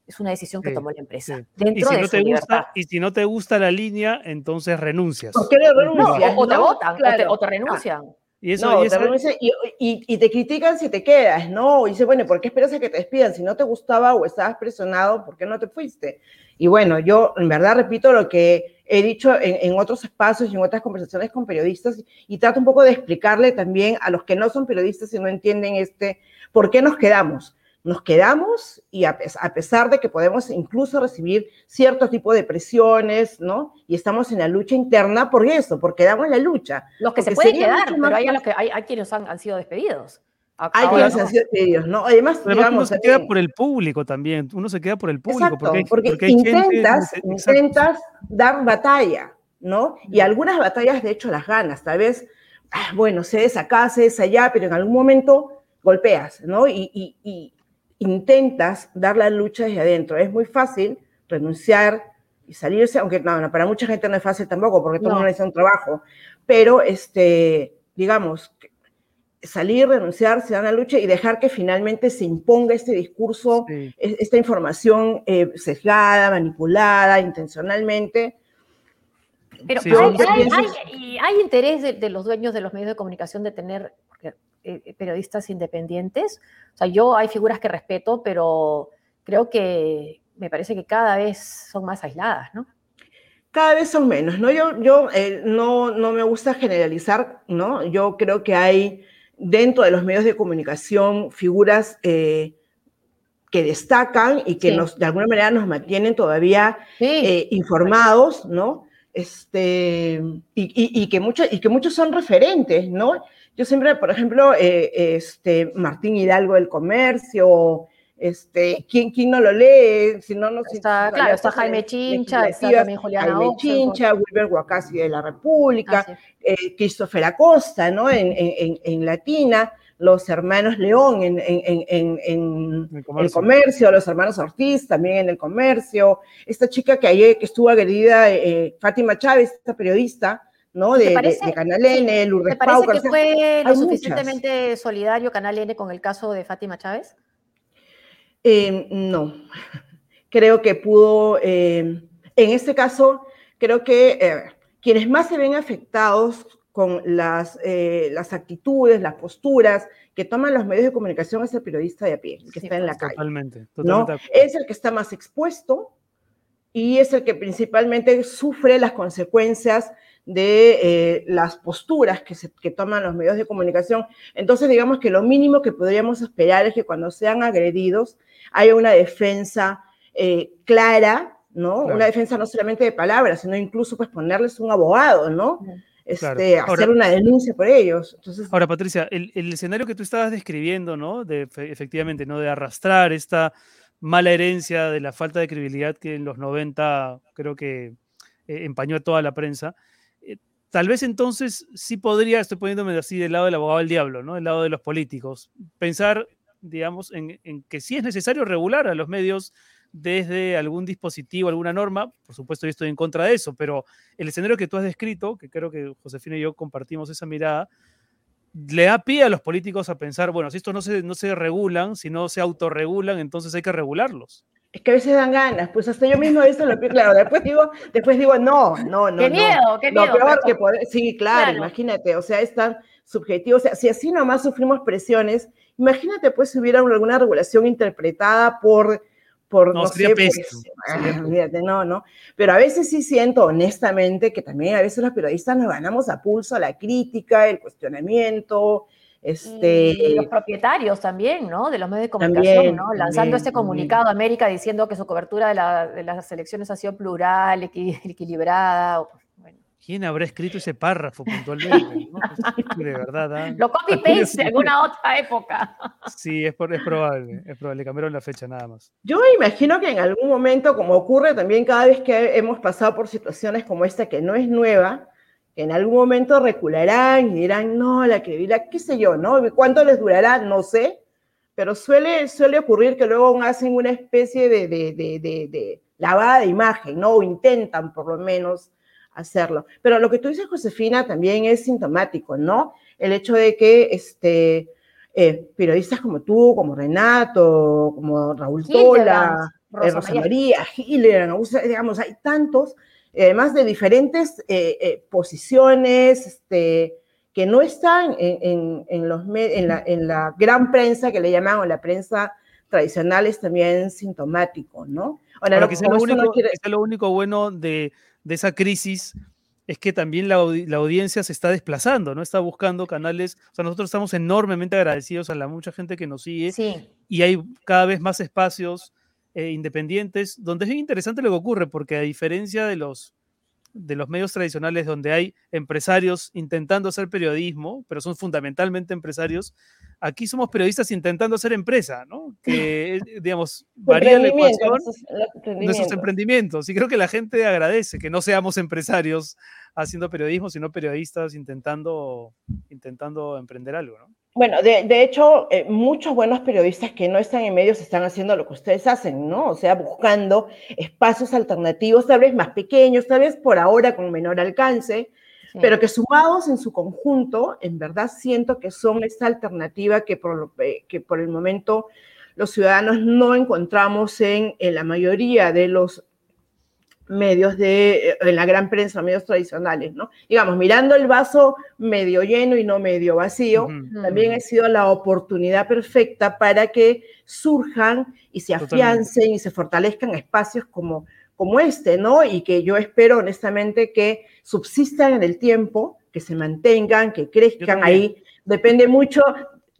Es una decisión que tomó la empresa. Dentro y, si no te gusta, y si no te gusta la línea, entonces renuncias. ¿Por qué renuncias? No, o, te votan, claro. o, te, o, te, renuncian. Y, eso, no, y, eso... Te y, y, te critican si te quedas, ¿no? Y dice, bueno, ¿por qué esperas a que te despidan? Si no te gustaba o estabas presionado, ¿por qué no te fuiste? Y bueno, yo en verdad repito lo que he dicho en, en otros espacios y en otras conversaciones con periodistas y trato un poco de explicarle también a los que no son periodistas y no entienden este, ¿por qué nos quedamos? Nos quedamos y a, pesar de que podemos incluso recibir cierto tipo de presiones, ¿no? Y estamos en la lucha interna por eso, porque damos la lucha. Los que se pueden quedar, pero hay, los que, hay, hay quienes han, han, sido despedidos. Hay quienes han sido despedidos, ¿no? Además, Además digamos, uno se queda por el público también, uno se queda por el público. Exacto, porque, hay, porque, porque hay intentas, gente, intentas dar batalla, ¿no? Y algunas batallas, de hecho, las ganas. Tal vez ah, bueno, cedes acá, cedes allá, pero en algún momento golpeas, ¿no? Y, y- y intentas dar la lucha desde adentro. Es muy fácil renunciar y salirse, aunque no, no, para mucha gente no es fácil tampoco, porque todo el No. mundo necesita un trabajo, pero, este, digamos, salir, renunciar, se dan la lucha y dejar que finalmente se imponga este discurso, Sí. esta información eh, sesgada, manipulada, intencionalmente. Pero Sí, hay, son- hay- pienso- hay- y hay interés de, de los dueños de los medios de comunicación de tener eh, periodistas independientes. O sea, yo hay figuras que respeto, pero creo que me parece que cada vez son más aisladas, ¿no? Cada vez son menos, ¿no? Yo, yo eh, no, no me gusta generalizar, ¿no? Yo creo que hay dentro de los medios de comunicación figuras eh, que destacan y que Sí. nos, de alguna manera nos mantienen todavía Sí, eh, informados, ¿no? Este, y, y- y que muchos, y que muchos son referentes, ¿no? Yo siempre, por ejemplo, eh, este, Martín Hidalgo del Comercio, este, ¿quién, quién no lo lee? Si no, no está, si claro, está Jaime Chincha, está también Juliana Jaime. Chincha, Wilber Huacasi de la República, eh, Christopher Acosta, ¿no? En, en- en- en Latina, los hermanos León en, en- en- en- en El el comercio. comercio, los hermanos Ortiz también en el comercio, esta chica que ayer que estuvo agredida, eh, Fátima Chávez, esta periodista, ¿no? ¿Te De, parece- de Canal sí, N, Lourdes ¿Te parece Paucar, que o sea, fue lo suficientemente solidario Canal N con el caso de Fátima Chávez? Eh, no, creo que pudo, eh, en este caso, creo que eh, quienes más se ven afectados con las, eh, las actitudes, las posturas que toman los medios de comunicación es el periodista de a pie, el que Sí, está en la pues, calle. Totalmente, ¿no? totalmente. Es el que está más expuesto y es el que principalmente sufre las consecuencias de eh, las posturas que, se, que toman los medios de comunicación. Entonces, digamos que lo mínimo que podríamos esperar es que cuando sean agredidos haya una defensa eh, clara, ¿no? Claro. Una defensa no solamente de palabras, sino incluso pues ponerles un abogado, ¿no? Este, Claro. Ahora- hacer una denuncia por ellos. Entonces, Ahora, Patricia, el, el escenario que tú estabas describiendo, ¿no? De fe- efectivamente, ¿no? De arrastrar esta mala herencia de la falta de credibilidad que en los 90 creo que eh, empañó a toda la prensa. Tal vez entonces sí podría, estoy poniéndome así del lado del abogado del diablo, ¿no? Del lado de los políticos, pensar, digamos, en, en que sí es necesario regular a los medios desde algún dispositivo, alguna norma. Por supuesto, yo estoy en contra de eso, pero el escenario que tú has descrito, que creo que Josefina y yo compartimos esa mirada, le da pie a los políticos a pensar, bueno, si estos no se, no se regulan, si no se autorregulan, entonces hay que regularlos. Es que a veces dan ganas, pues hasta yo mismo eso lo claro, después digo, después digo, no, no, no. ¡Qué no. miedo, qué Lo miedo! peor pero- que poder, sí, claro, Claro. imagínate, o sea, es tan subjetivo, o sea, si así nomás sufrimos presiones, imagínate pues si hubiera alguna regulación interpretada por, por No, no, sería sé, pésimo, pues, ah, no, no, pero a veces sí siento honestamente que también a veces los periodistas nos ganamos a pulso la crítica, el cuestionamiento, este... Y los propietarios también, ¿no? De los medios de comunicación, También, ¿no? Lanzando también, este también. comunicado a América diciendo que su cobertura de, la- de las elecciones ha sido plural, equi- equilibrada. o- bueno. ¿Quién habrá escrito ese párrafo puntualmente? no? De verdad. ah. Lo copy-paste de alguna otra época. Sí, es, por- es probable, es probable. Cambiaron la fecha nada más. Yo me imagino que en algún momento, como ocurre también cada vez que hemos pasado por situaciones como esta, que no es nueva, en algún momento recularán y dirán, no, la credibilidad, qué sé yo, ¿no? ¿Cuánto les durará? No sé, pero suele, suele ocurrir que luego hacen una especie de, de, de, de- lavada de imagen, ¿no? O intentan por lo menos hacerlo. Pero lo que tú dices, Josefina, también es sintomático, ¿no? El hecho de que este, eh, periodistas como tú, como Renato, como Raúl Tola, eh, Rosa María, o sea, digamos, hay tantos, además de diferentes eh, eh, posiciones este, que no están en, en- en los, en, la, en la gran prensa que le llaman, o la prensa tradicional, es también sintomático, ¿no? Ahora, Ahora, quizá como lo, esto no único, quiere- lo único bueno de, de esa crisis es que también la, la audiencia se está desplazando, ¿no? Está buscando canales, o sea, nosotros estamos enormemente agradecidos a la mucha gente que nos sigue Sí, y hay cada vez más espacios eh, independientes donde es bien interesante lo que ocurre, porque a diferencia de los, de los medios tradicionales donde hay empresarios intentando hacer periodismo, pero son fundamentalmente empresarios, aquí somos periodistas intentando hacer empresa, ¿no? Que, digamos, varía la ecuación, nuestros emprendimientos. Y creo que la gente agradece que no seamos empresarios haciendo periodismo, sino periodistas intentando, intentando emprender algo, ¿no? Bueno, de, hecho, eh, muchos buenos periodistas que no están en medios están haciendo lo que ustedes hacen, ¿no? O sea, buscando espacios alternativos, tal vez más pequeños, tal vez por ahora con menor alcance, pero que sumados en su conjunto, en verdad siento que son esta alternativa que por, eh, que por el momento los ciudadanos no encontramos en, en la mayoría de los medios de, eh, en la gran prensa, medios tradicionales, ¿no? Digamos, mirando el vaso medio lleno y no medio vacío, también ha sido la oportunidad perfecta para que surjan y se afiancen y se fortalezcan espacios como, como este, ¿no? Y que yo espero honestamente que subsistan en el tiempo, que se mantengan, que crezcan ahí. Depende mucho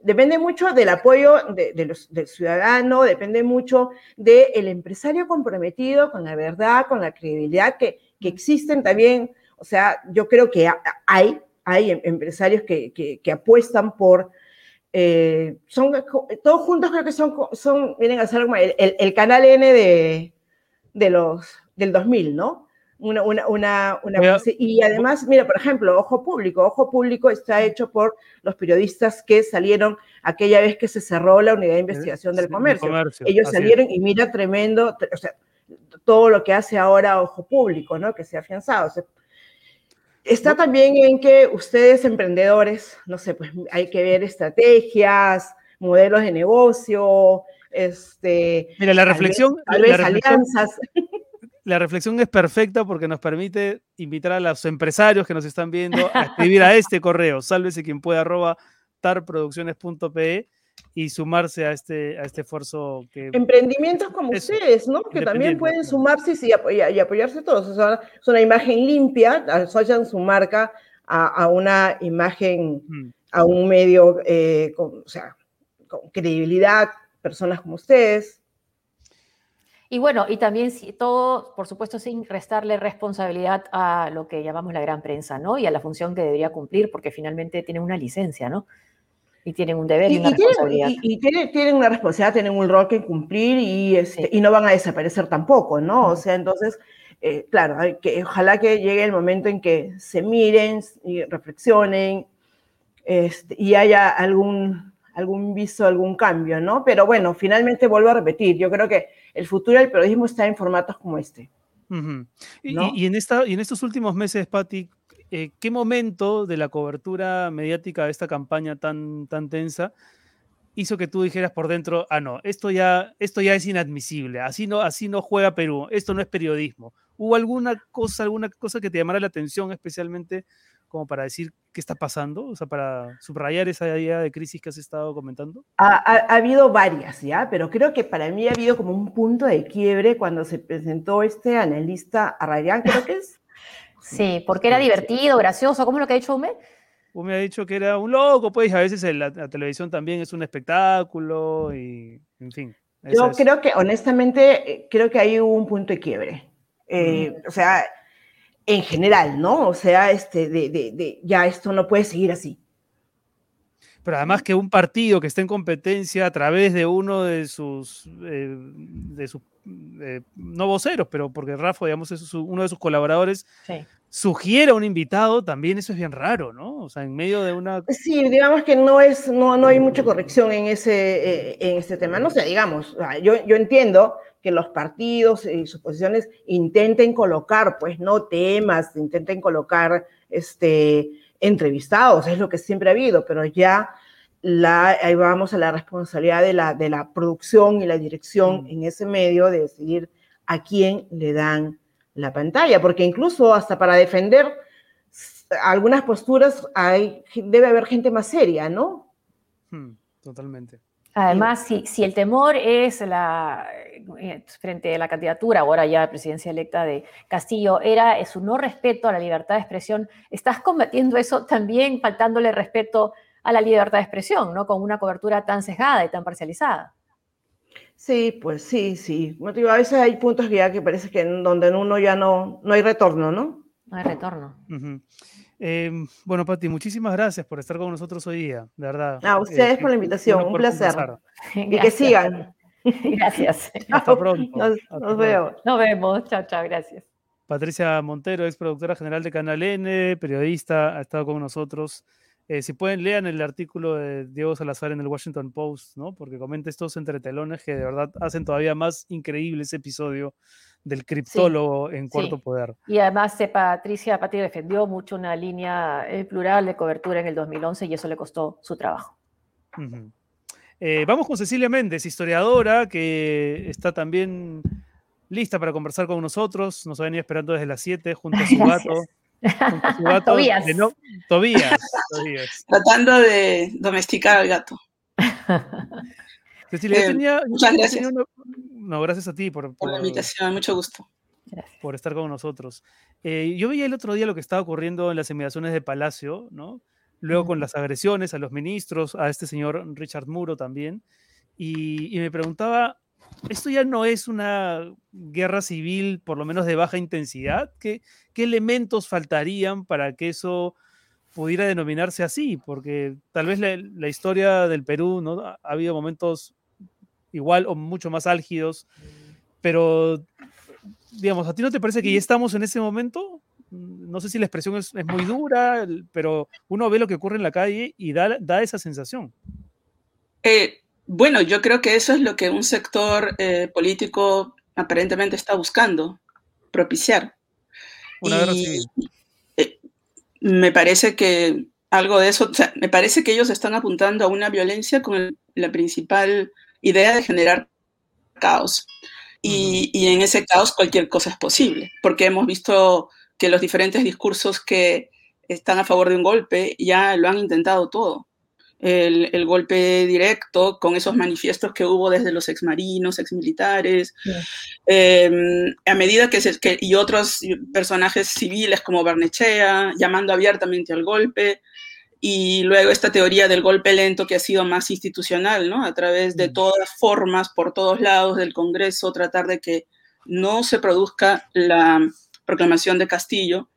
depende mucho del apoyo del ciudadano, depende mucho del empresario comprometido con la verdad, con la credibilidad que, existen también. O sea, yo creo que hay, hay em, empresarios que, apuestan por... Eh, son todos juntos creo que son, son vienen a ser como el, canal N de, de los del 2000, ¿no? Una, una, una, una y además, mira, por ejemplo, Ojo Público. Ojo Público está hecho por los periodistas que salieron aquella vez que se cerró la unidad de investigación del comercio. Ellos salieron y mira, tremendo, o sea, todo lo que hace ahora Ojo Público, ¿no? Que se ha afianzado. está también en que ustedes, emprendedores, no sé, pues hay que ver estrategias, modelos de negocio, este... Mira, la reflexión... Tal vez, alianzas la reflexión es perfecta porque nos permite invitar a los empresarios que nos están viendo a escribir a este correo, sálvese quien pueda, arroba tarproducciones.pe y sumarse a este, a este esfuerzo que... Emprendimientos como ustedes, ¿no? Que también pueden sumarse y, y, apoyarse todos. O sea, es una imagen limpia, asocian su marca a, una imagen, mm. a un medio, eh, con, o sea, con credibilidad, personas como ustedes. Y bueno, y también todo, por supuesto, sin restarle responsabilidad a lo que llamamos la gran prensa, ¿no? Y a la función que debería cumplir, porque finalmente tienen una licencia, ¿no? Y tienen un deber y, una responsabilidad. y, tienen, una responsabilidad, tienen un rol que cumplir y, este, y no van a desaparecer tampoco, ¿no? O sea, entonces, eh, claro, que, ojalá que llegue el momento en que se miren y reflexionen este, y haya algún algún viso, algún cambio, ¿no? Pero bueno, finalmente vuelvo a repetir, yo creo que el futuro del periodismo está en formatos como este. y, en esta, y en estos últimos meses, Patti, eh, ¿qué momento de la cobertura mediática de esta campaña tan, tan tensa hizo que tú dijeras por dentro, ah, no, esto ya, esto ya es inadmisible, así no, así no juega Perú, esto no es periodismo? ¿Hubo alguna cosa, alguna cosa que te llamara la atención especialmente como para decir qué está pasando? O sea, para subrayar esa idea de crisis que has estado comentando. Ha, habido varias, ¿ya? Pero creo que para mí ha habido como un punto de quiebre cuando se presentó este analista Arrayán, creo que es. Sí, porque era divertido, gracioso, ¿cómo es lo que ha dicho Ume? Ume ha dicho que era un loco, pues a veces la, televisión también es un espectáculo y, en fin. Yo creo que, honestamente, eh, creo que hay un punto de quiebre. Eh, o sea, en general, ¿no? O sea, este, de, de, ya esto no puede seguir así. Pero además que un partido que esté en competencia a través de uno de sus, eh, de sus eh, no voceros, pero porque Rafa, digamos, es uno de sus colaboradores, sugiera un invitado, también eso es bien raro, ¿no? O sea, en medio de una... Sí, digamos que no, es, no, no hay mucha corrección en ese, eh, en este tema. No sé, digamos, yo, yo entiendo que los partidos y sus posiciones intenten colocar, pues, no temas, intenten colocar este, entrevistados, es lo que siempre ha habido, pero ya la, ahí vamos a la responsabilidad de la, de la producción y la dirección mm. en ese medio de decidir a quién le dan la pantalla, porque incluso hasta para defender algunas posturas hay, debe haber gente más seria, ¿no? Hmm, totalmente. Además, si, si, el temor es la, eh, frente a la candidatura, ahora ya presidencia electa de Castillo, era su no respeto a la libertad de expresión, estás combatiendo eso también faltándole respeto a la libertad de expresión, ¿no? Con una cobertura tan sesgada y tan parcializada. Sí, pues sí, sí. A veces hay puntos que ya que parece que en donde uno ya no, no hay retorno, ¿no? No hay retorno. Ujú. Eh, bueno, Pati, muchísimas gracias por estar con nosotros hoy día, de verdad. A ustedes Eh, por la invitación, un placer. conversar. Y que Gracias. sigan. Gracias. Hasta pronto. Nos, Hasta nos pronto. vemos. Nos vemos. Chao, chao. Gracias. Patricia Montero, ex productora general de Canal N, periodista, ha estado con nosotros. Eh, si pueden, lean el artículo de Diego Salazar en el Washington Post, ¿no? Porque comenta estos entretelones que de verdad hacen todavía más increíble ese episodio del criptólogo en Cuarto sí. Poder. Y además, eh, Patricia Pati defendió mucho una línea eh, plural de cobertura en el 2011 y eso le costó su trabajo. Ujú. Eh, vamos con Cecilia Méndez, historiadora, que está también lista para conversar con nosotros. Nos ha venido esperando desde las 7 junto a su Gracias. gato. junto a su gato Tobías. de no- Tobías. Tobías. Tratando de domesticar al gato. Cecilia, yo Eh, tenía, yo muchas tenía gracias. una- no, gracias a ti por, Por la por- invitación, mucho gusto. Gracias. por estar con nosotros. Eh, yo veía el otro día lo que estaba ocurriendo en las inmediaciones de Palacio, ¿no? Luego con Ujú. las agresiones a los ministros, a este señor Richard Muro también, y, y me preguntaba, ¿esto ya no es una guerra civil, por lo menos de baja intensidad? ¿Qué, qué elementos faltarían para que eso pudiera denominarse así? Porque tal vez la, la historia del Perú, ¿no? Ha habido momentos igual o mucho más álgidos, pero digamos, ¿a ti no te parece que ya estamos en ese momento? Mm, No sé si la expresión es, es muy dura, pero uno ve lo que ocurre en la calle y da, da esa sensación. Eh, bueno, yo creo que eso es lo que un sector eh, político aparentemente está buscando, propiciar. Una guerra civil. eh, me parece que algo de eso, o sea, me parece que ellos están apuntando a una violencia con el- la principal idea de generar caos. Y, y en ese caos cualquier cosa es posible, porque hemos visto que los diferentes discursos que están a favor de un golpe ya lo han intentado todo. El, el golpe directo con esos manifiestos que hubo desde los exmarinos, exmilitares, Sí. eh, a medida que, se, que y otros personajes civiles como Barnechea llamando abiertamente al golpe y luego esta teoría del golpe lento que ha sido más institucional, ¿no? A través de Mm. todas formas, por todos lados del Congreso, tratar de que no se produzca la proclamación de Castillo.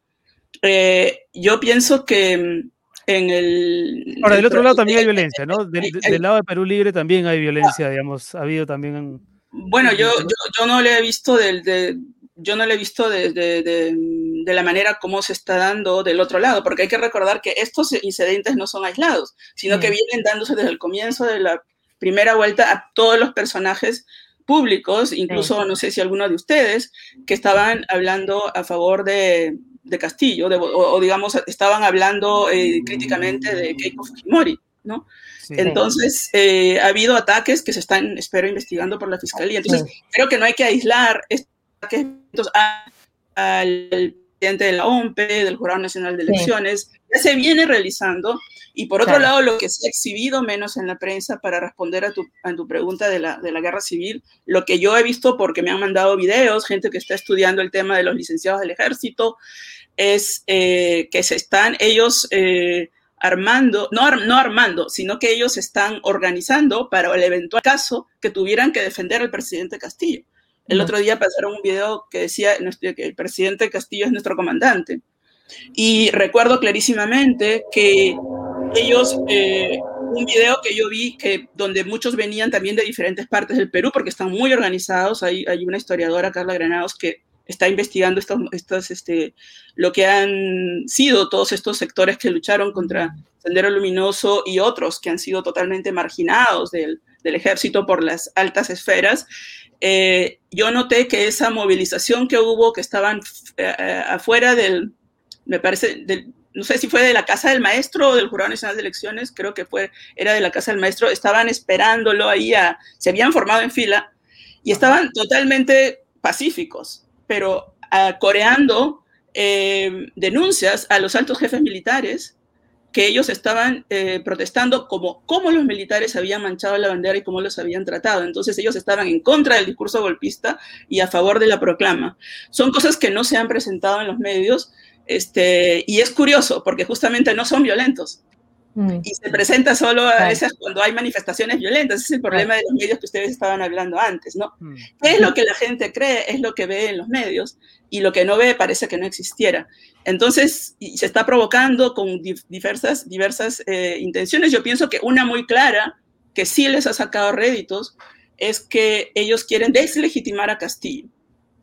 Eh, yo pienso que mm, en el... Ahora, del otro lado también hay el- violencia, ¿no? Del, el- del lado de Perú Libre también hay violencia, digamos, ha habido también... Bueno, yo, yo, yo no le he visto del, de, yo no le he visto de, de, de, de la manera como se está dando del otro lado, porque hay que recordar que estos incidentes no son aislados, sino que vienen dándose desde el comienzo de la primera vuelta a todos los personajes públicos, incluso no sé si alguno de ustedes, que estaban hablando a favor de, de Castillo, de- o, o digamos, estaban hablando eh, críticamente de Keiko Fujimori, ¿no? Sí. Entonces, eh, ha habido ataques que se están, espero, investigando por la fiscalía. Entonces, creo que no hay que aislar a- al presidente de la OMP, del Jurado Nacional de Sí. Elecciones. Ya se viene realizando. Y por otro Claro. lado, lo que se ha exhibido menos en la prensa para responder a tu, a tu pregunta de la, de la guerra civil, lo que yo he visto porque me han mandado videos, gente que está estudiando el tema de los licenciados del ejército, es eh, que se están ellos eh, armando, no, ar- no armando, sino que ellos están organizando para el eventual caso que tuvieran que defender al presidente Castillo. El otro día pasaron un video que decía que el presidente Castillo es nuestro comandante. Y recuerdo clarísimamente que ellos, eh, un video que yo vi que donde muchos venían también de diferentes partes del Perú porque están muy organizados. Hay, hay una historiadora, Carla Granados, que está investigando estos, estos, este, lo que han sido todos estos sectores que lucharon contra Sendero Luminoso y otros que han sido totalmente marginados del, del ejército por las altas esferas. Eh, yo noté que esa movilización que hubo, que estaban eh, eh, afuera del, me parece, del, no sé si fue de la casa del maestro o del Jurado Nacional de Elecciones, creo que fue, era de la casa del maestro, estaban esperándolo ahí, a, se habían formado en fila y estaban totalmente pacíficos, pero uh, coreando eh, denuncias a los altos jefes militares que ellos estaban eh, protestando como cómo los militares habían manchado la bandera y cómo los habían tratado. Entonces ellos estaban en contra del discurso golpista y a favor de la proclama. Son cosas que no se han presentado en los medios este, y es curioso porque justamente no son violentos. Mm. y se presenta solo a veces cuando hay manifestaciones violentas. Ese es el problema de los medios que ustedes estaban hablando antes, ¿no? Mm. ¿Qué es lo que la gente cree? Es lo que ve en los medios y lo que no ve parece que no existiera. Entonces, se está provocando con diversas, diversas eh, intenciones. Yo pienso que una muy clara, que sí les ha sacado réditos, es que ellos quieren deslegitimar a Castillo.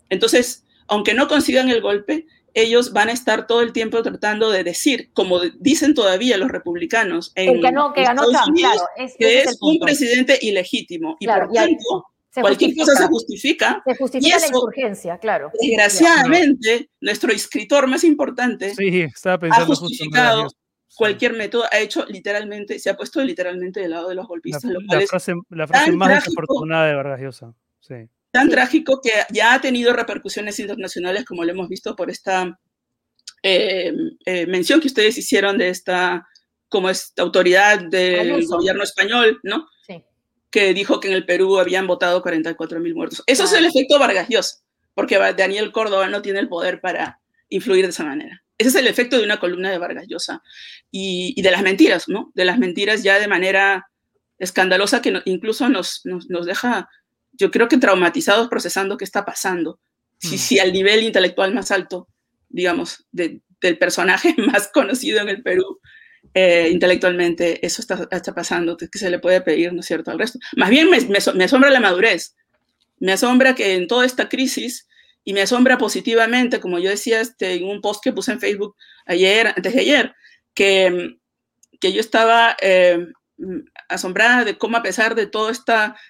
Entonces, aunque no consigan el golpe, ellos van a estar todo el tiempo tratando de decir, como dicen todavía los republicanos en El que no, que ganó Estados Trump, Unidos, claro. es- que es un punto. presidente ilegítimo. Y Claro, por tanto, se cualquier cosa se justifica. Se justifica y la eso, insurgencia, claro. desgraciadamente, nuestro escritor más importante Sí, estaba ha pensando en justificado cualquier método, ha hecho literalmente, se ha puesto literalmente del lado de los La, golpistas, lo la cual es frase, la frase más trágico. desafortunada de Vargas Llosa. Sí. tan trágico que ya ha tenido repercusiones internacionales, como lo hemos visto por esta eh, eh, mención que ustedes hicieron de esta, como esta autoridad del gobierno español, ¿no? Que dijo que en el Perú habían votado 44 mil muertos. Eso es el efecto Vargas Llosa, porque Daniel Córdoba no tiene el poder para influir de esa manera. Ese es el efecto de una columna de Vargas Llosa y, y de las mentiras, ¿no? De las mentiras ya de manera escandalosa que no- incluso nos, nos, nos deja, yo creo que traumatizados procesando qué está pasando. Si, Mm. si al nivel intelectual más alto, digamos, de- del personaje más conocido en el Perú, eh, intelectualmente, eso está, está pasando, ¿qué se le puede pedir, no es cierto, al resto? Más bien me, me, asombra la madurez, me asombra que en toda esta crisis, y me asombra positivamente, como yo decía este, en un post que puse en Facebook ayer, antes de ayer, que, que yo estaba eh, asombrada de cómo a pesar de todos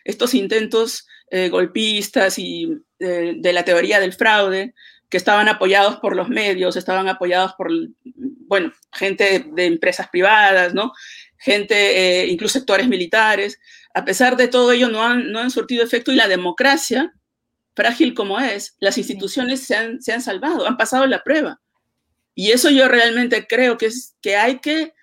estos intentos eh, golpistas y eh, de la teoría del fraude, que estaban apoyados por los medios, estaban apoyados por, bueno, gente de empresas privadas, ¿no? Gente, eh, incluso sectores militares, a pesar de todo ello no han, no han surtido efecto y la democracia, frágil como es, las instituciones se han, se han salvado, han pasado la prueba. Y eso yo realmente creo que, es, que hay que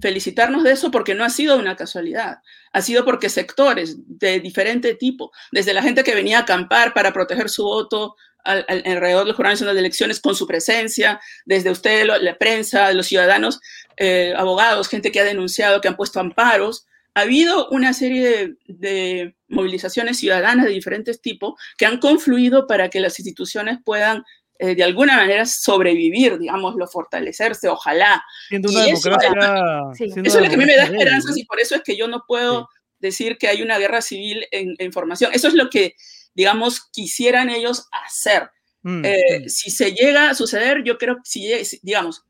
felicitarnos de eso porque no ha sido una casualidad, ha sido porque sectores de diferente tipo, desde la gente que venía a acampar para proteger su voto al, al, alrededor del Jurado Nacional de Elecciones con su presencia, desde usted, la prensa, los ciudadanos, eh, abogados, gente que ha denunciado, que han puesto amparos, ha habido una serie de, de, movilizaciones ciudadanas de diferentes tipos que han confluido para que las instituciones puedan eh, de alguna manera sobrevivir, digámoslo, fortalecerse, ojalá. Siendo una y democracia. Eso, sí. eso es lo que a mí me da esperanzas y por eso es que yo no puedo sí. decir que hay una guerra civil en, en, formación. Eso es lo que, digamos, quisieran ellos hacer. Mm, eh. Si se llega a suceder, yo creo que, si, digamos,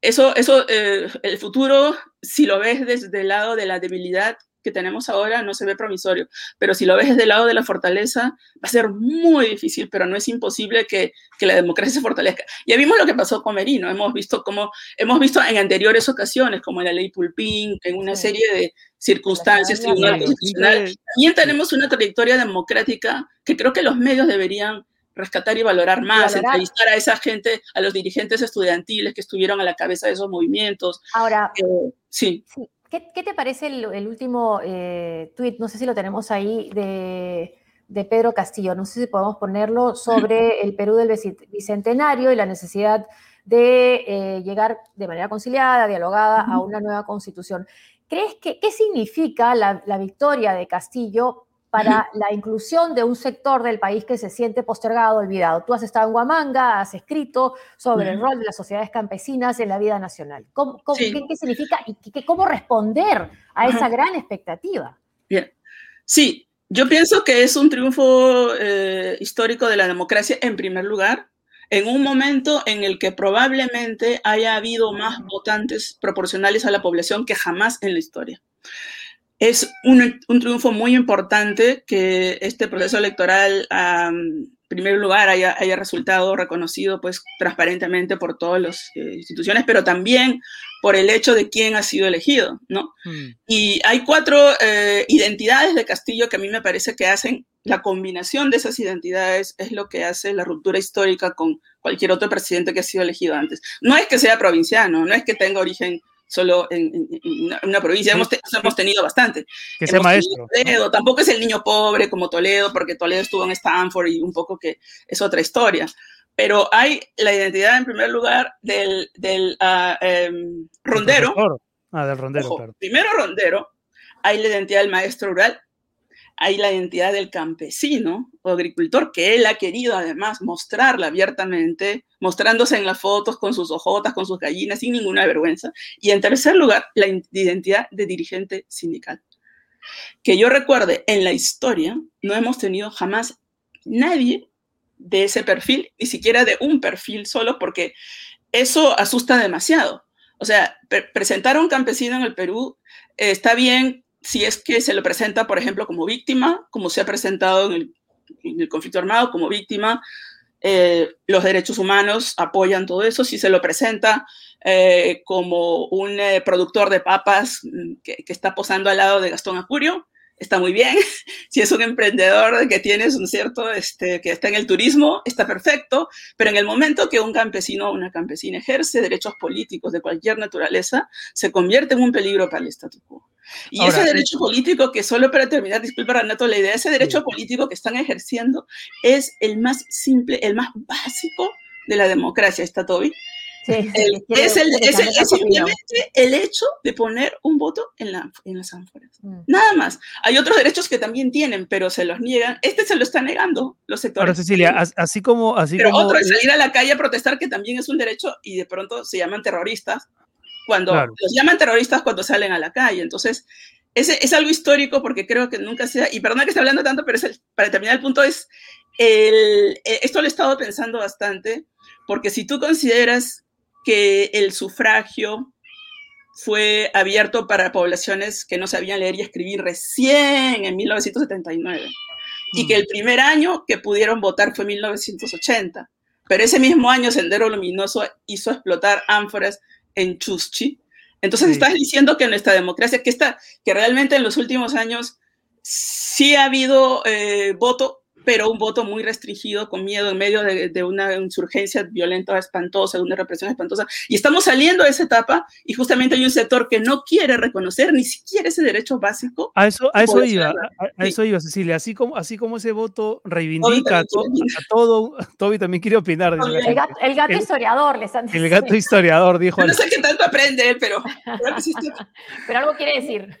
eso, eso eh, el futuro, si lo ves desde el lado de la debilidad que tenemos ahora, no se ve promisorio, pero si lo ves desde el lado de la fortaleza, va a ser muy difícil, pero no es imposible que, que la democracia se fortalezca. Ya vimos lo que pasó con Merino, hemos visto cómo, hemos visto en anteriores ocasiones, como en la ley Pulpín, en una sí. serie de circunstancias, Tribunal Constitucional, también tenemos una trayectoria democrática que creo que los medios deberían rescatar y valorar más, valorar. entrevistar a esa gente, a los dirigentes estudiantiles que estuvieron a la cabeza de esos movimientos. Ahora, eh, sí. sí. ¿Qué, ¿Qué, te parece el, el último eh, tweet? No sé si lo tenemos ahí de, de, Pedro Castillo. No sé si podemos ponerlo sobre el Perú del bicentenario y la necesidad de eh, llegar de manera conciliada, dialogada, a una nueva constitución. ¿Crees que qué significa la, la victoria de Castillo para la inclusión de un sector del país que se siente postergado, olvidado. Tú has estado en Huamanga, has escrito sobre el rol de las sociedades campesinas en la vida nacional. ¿Cómo, cómo, sí. ¿qué, ¿qué, significa y qué, cómo responder a esa gran expectativa? Bien, sí, yo pienso que es un triunfo eh, histórico de la democracia en primer lugar, en un momento en el que probablemente haya habido más votantes proporcionales a la población que jamás en la historia es un, un, triunfo muy importante que este proceso electoral, um, en primer lugar, haya, haya, resultado reconocido pues, transparentemente por todas las eh, instituciones, pero también por el hecho de quién ha sido elegido, ¿no? Mm. Y hay cuatro eh, identidades de Castillo que a mí me parece que hacen la combinación de esas identidades es lo que hace la ruptura histórica con cualquier otro presidente que ha sido elegido antes. No es que sea provinciano, no es que tenga origen solo en, en, en, una, una, provincia, hemos, te, hemos, tenido bastante. Que sea maestro. Toledo, ¿no? Tampoco es el niño pobre como Toledo, porque Toledo estuvo en Stanford y un poco que es otra historia. Pero hay la identidad, en primer lugar, del, del uh, um, rondero, Ah, del rondero, Ojo, claro. Primero rondero, hay la identidad del maestro rural, hay la identidad del campesino o agricultor, que él ha querido además mostrarla abiertamente, mostrándose en las fotos con sus ojotas, con sus gallinas, sin ninguna vergüenza. Y en tercer lugar, la identidad de dirigente sindical. Que yo recuerde, en la historia no hemos tenido jamás nadie de ese perfil, ni siquiera de un perfil solo, porque eso asusta demasiado. O sea, pre- presentar a un campesino en el Perú eh, está bien si es que se lo presenta, por ejemplo, como víctima, como se ha presentado en el, en el conflicto armado, como víctima. eh, los derechos humanos apoyan todo eso. Si se lo presenta eh, como un eh, productor de papas mm, que, que está posando al lado de Gastón Acurio, está muy bien. si es un emprendedor que tiene un cierto, este, que está en el turismo, está perfecto. Pero en el momento que un campesino o una campesina ejerce derechos políticos de cualquier naturaleza, se convierte en un peligro para el statu quo. Y Ahora, ese derecho político que solo para terminar, disculpa Renato, la idea, ese derecho político que están ejerciendo es el más simple, el más básico de la democracia, ¿está Toby? Sí, El- quiere- es, el, es, el- es simplemente el hecho de poner un voto en, la, en las ánforas. Mm. Nada más. Hay otros derechos que también tienen, pero se los niegan. Este se lo está negando los sectores. Ahora, Cecilia, as- así como. Así pero como otro es salir a la calle a protestar, que también es un derecho, y de pronto se llaman terroristas cuando Claro. los llaman terroristas cuando salen a la calle. Entonces, ese es algo histórico porque creo que nunca sea, y perdona que esté hablando tanto, pero es el- para terminar el punto es, el, eh, esto lo he estado pensando bastante, porque si tú consideras que el sufragio fue abierto para poblaciones que no sabían leer y escribir recién en 1979 y que el primer año que pudieron votar fue 1980, pero ese mismo año Sendero Luminoso hizo explotar ánforas en Chuschi. Entonces Sí. estás diciendo que nuestra democracia, que, está, que realmente en los últimos años sí ha habido eh, voto, pero un voto muy restringido, con miedo, en medio de, de una insurgencia violenta espantosa, de una represión espantosa. Y estamos saliendo de esa etapa y justamente hay un sector que no quiere reconocer ni siquiera ese derecho básico. A eso, a eso iba, a, a Sí. eso iba, Cecilia. Así como, así como ese voto reivindica a, todo. Toby también quiere opinar. dice. El gato, el gato El- historiador, le están El diciendo. gato historiador dijo. No sé qué tanto aprende él, pero Pero algo quiere decir.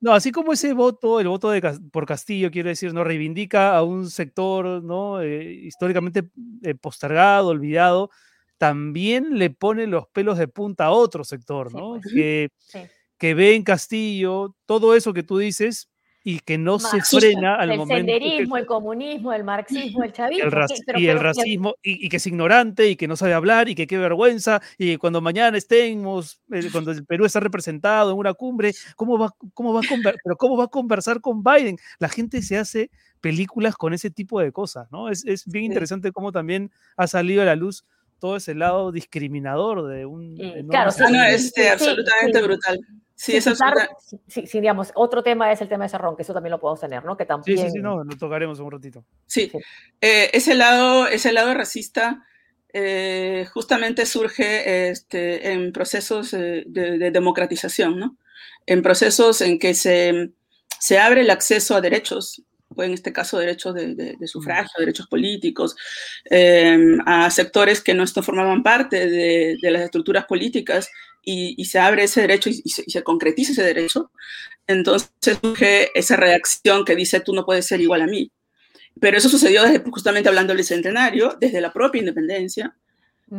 No, así como ese voto, el voto de, Cas- por Castillo, quiero decir, no reivindica a un sector ¿no? Eh, históricamente eh, postergado, olvidado, también le pone los pelos de punta a otro sector, Sí, ¿no? pues. que, Sí. que ve en Castillo todo eso que tú dices y que no se frena al el momento. que- senderismo, el comunismo, el marxismo, el chavismo. el pero- y el pero- racismo, y, y que es ignorante, y que no sabe hablar, y que qué vergüenza, y cuando mañana estemos, eh, cuando el Perú está representado en una cumbre, ¿cómo va, cómo va a conver- pero cómo va a conversar con Biden? La gente se hace películas con ese tipo de cosas, ¿no? Es, es bien Sí. interesante cómo también ha salido a la luz todo ese lado discriminador de un... Y, enorme claro, Ah, no, Sí, este, sí, absolutamente sí. brutal. Sí, es quitar- absoluta- sí, sí, sí, digamos, otro tema es el tema de Cerrón, que eso también lo podemos tener, ¿no? Que Sí, también... sí, sí, no, lo tocaremos un ratito. Sí, Sí. Eh, ese, lado, ese lado racista eh, justamente surge este, en procesos eh, de, de democratización, ¿no? En procesos en que se, se abre el acceso a derechos, en este caso derechos de, de- de sufragio, derechos políticos, eh, a sectores que no formaban parte de, de las estructuras políticas y, y se abre ese derecho y, y se, y se concretiza ese derecho, entonces surge esa reacción que dice tú no puedes ser igual a mí. Pero eso sucedió desde, justamente hablando del Bicentenario, desde la propia independencia,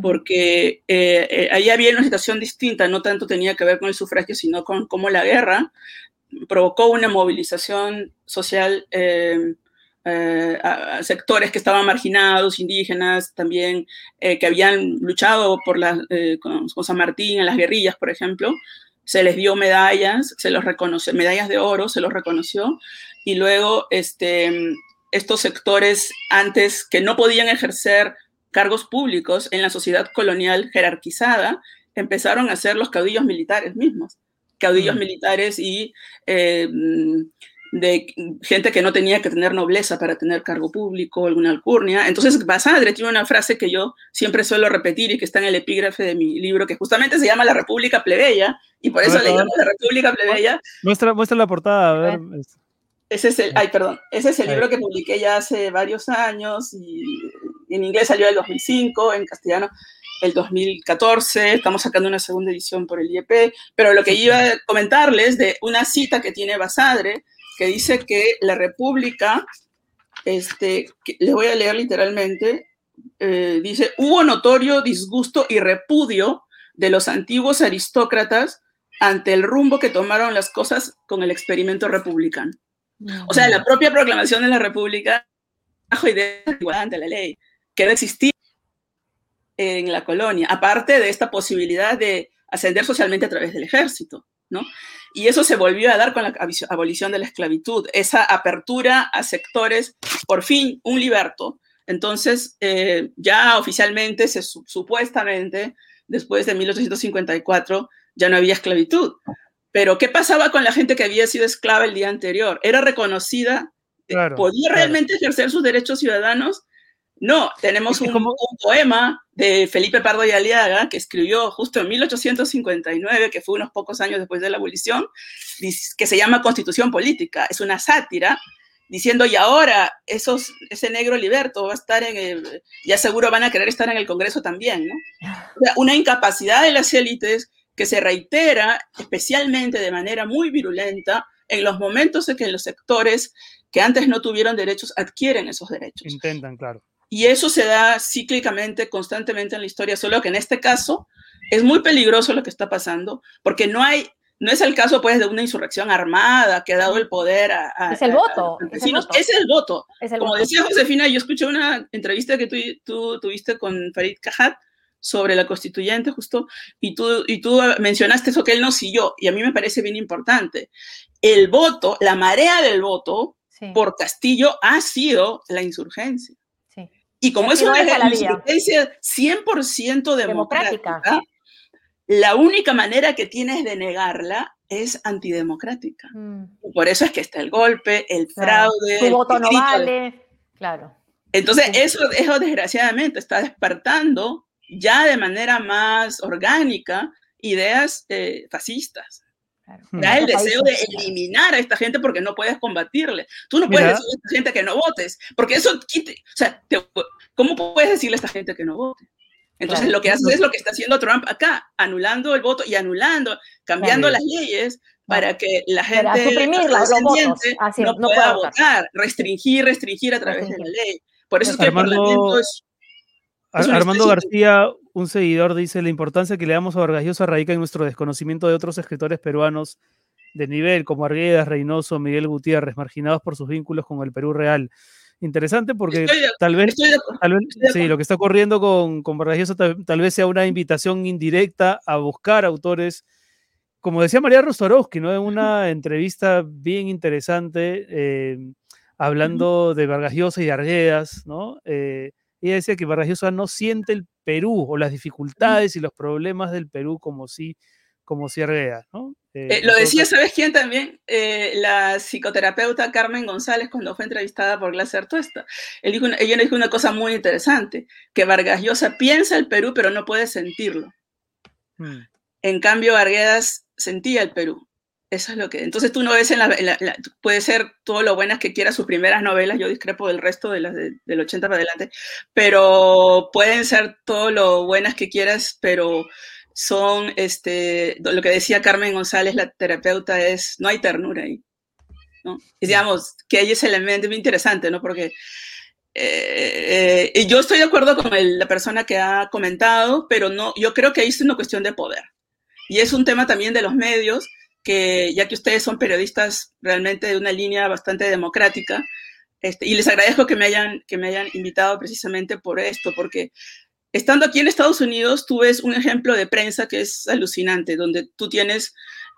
porque eh, eh, ahí había una situación distinta, no tanto tenía que ver con el sufragio, sino con cómo la guerra provocó una movilización social eh, eh, a, sectores que estaban marginados, indígenas, también eh, que habían luchado por eh, con, con San Martín en las guerrillas, por ejemplo. Se les dio medallas, se los reconoció, medallas de oro, se los reconoció, y luego este, estos sectores antes que no podían ejercer cargos públicos en la sociedad colonial jerarquizada, empezaron a ser los caudillos militares mismos, caudillos Mm. militares y eh, de gente que no tenía que tener nobleza para tener cargo público, alguna alcurnia. Entonces, Basadre tiene una frase que yo siempre suelo repetir y que está en el epígrafe de mi libro, que justamente se llama La República Plebeya, y por eso le llamo La República Plebeya, Muestra, muestra la portada, a ver. es- ese es el, ay, perdón, ese es el libro que publiqué ya hace varios años y en inglés salió en el 2005, en castellano. El 2014, estamos sacando una segunda edición por el IEP, pero lo que iba a comentarles de una cita que tiene Basadre, que dice que la República, este, les voy a leer literalmente, eh, dice, hubo notorio disgusto y repudio de los antiguos aristócratas ante el rumbo que tomaron las cosas con el experimento republicano. O sea, la propia proclamación de la República bajo idea ante la ley, que debe existir en la colonia, aparte de esta posibilidad de ascender socialmente a través del ejército, ¿no? Y eso se volvió a dar con la abolición de la esclavitud, esa apertura a sectores, por fin, un liberto. Entonces, eh, ya oficialmente, se, supuestamente, después de 1854, ya no había esclavitud. Pero, ¿qué pasaba con la gente que había sido esclava el día anterior? ¿Era reconocida? ¿Podía realmente ejercer sus derechos ciudadanos? No, tenemos un, un, poema de Felipe Pardo y Aliaga que escribió justo en 1859, que fue unos pocos años después de la abolición, que se llama Constitución Política. Es una sátira diciendo, y ahora esos, ese negro liberto va a estar en el, ya seguro van a querer estar en el Congreso también, ¿no? O sea, una incapacidad de las élites que se reitera especialmente de manera muy virulenta en los momentos en que los sectores que antes no tuvieron derechos adquieren esos derechos. Intentan, claro. Y eso se da cíclicamente, constantemente en la historia, solo que en este caso es muy peligroso lo que está pasando, porque no hay, no es el caso pues de una insurrección armada que ha dado el poder a... a es, el voto, a, es el voto. Es el voto. Es el Como voto. decía Josefina, yo escuché una entrevista que tú, tú tuviste con Farid Cajat sobre la constituyente justo, y tú, y tú mencionaste eso que él no siguió, y a mí me parece bien importante. El voto, la marea del voto sí. por Castillo ha sido la insurgencia. Y como es una insurgencia 100% democrática, democrática, la única manera que tienes de negarla es antidemocrática. Mm. Por eso es que está el golpe, el claro. fraude. Tu voto no vale, claro. Entonces, sí. eso, eso desgraciadamente está despertando ya de manera más orgánica ideas eh, fascistas. Claro. Da el deseo de eliminar a esta gente porque no puedes combatirle. Tú no puedes Mira. decirle a esta gente que no votes, porque eso quite, o sea, te, ¿cómo puedes decirle a esta gente que no vote? Entonces claro. lo que hace es lo que está haciendo Trump acá, anulando el voto y anulando, cambiando claro. las leyes para que la gente Así, no, no, pueda votar. votar, restringir, restringir a través restringir. de la ley. Por eso es que Armando, el Parlamento es, es Armando García, un seguidor, dice, la importancia que le damos a Vargas Llosa radica en nuestro desconocimiento de otros escritores peruanos de nivel, como Arguedas, Reynoso, Miguel Gutiérrez, marginados por sus vínculos con el Perú real interesante porque estoy, tal vez, estoy tal vez sí, lo que está ocurriendo con, con Vargas Llosa tal, tal, vez sea una invitación indirecta a buscar autores, como decía María Rostorowski, ¿no? en una entrevista bien interesante, eh, hablando de Vargas Llosa y Arguedas, ¿no? Eh, ella decía que Vargas Llosa no siente el Perú o las dificultades y los problemas del Perú como si, como si Arguedas, ¿no? Eh, lo decía, ¿sabes quién también? Eh, la psicoterapeuta Carmen González cuando fue entrevistada por Glaser Tuesta. Él dijo una, ella dijo una cosa muy interesante, que Vargas Llosa piensa el Perú pero no puede sentirlo. Hmm. En cambio, Vargas sentía el Perú. Eso es lo que... Entonces tú no ves en la... En la, la puede ser todo lo buenas que quiera sus primeras novelas, yo discrepo del resto de las de, del 80 para adelante, pero pueden ser todo lo buenas que quieras, pero son, este, lo que decía Carmen González, la terapeuta, es, no hay ternura ahí. ¿no? Y digamos, que hay ese elemento muy interesante, ¿no? Porque eh, eh, yo estoy de acuerdo con el, la persona que ha comentado, pero no, yo creo que ahí es una cuestión de poder. Y es un tema también de los medios, que ya que ustedes son periodistas realmente de una línea bastante democrática, este, y les agradezco que me, hayan, que me hayan invitado precisamente por esto, porque estando aquí en Estados Unidos, tú ves un ejemplo de prensa que es alucinante, donde tú tienes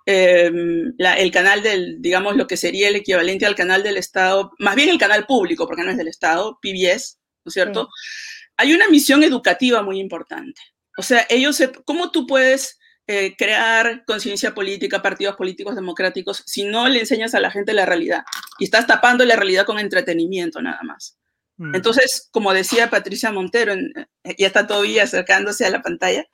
eh, la, el canal del, digamos, lo que sería el equivalente al canal del Estado, más bien el canal público, porque no es del Estado, PBS, ¿no es cierto? Sí. Hay una misión educativa muy importante. O sea, ellos, se, ¿cómo tú puedes eh, crear conciencia política, partidos políticos democráticos, si no le enseñas a la gente la realidad? Y estás tapando la realidad con entretenimiento nada más. Mm. Entonces, como decía Patricia Montero, ya está todavía acercándose a la pantalla,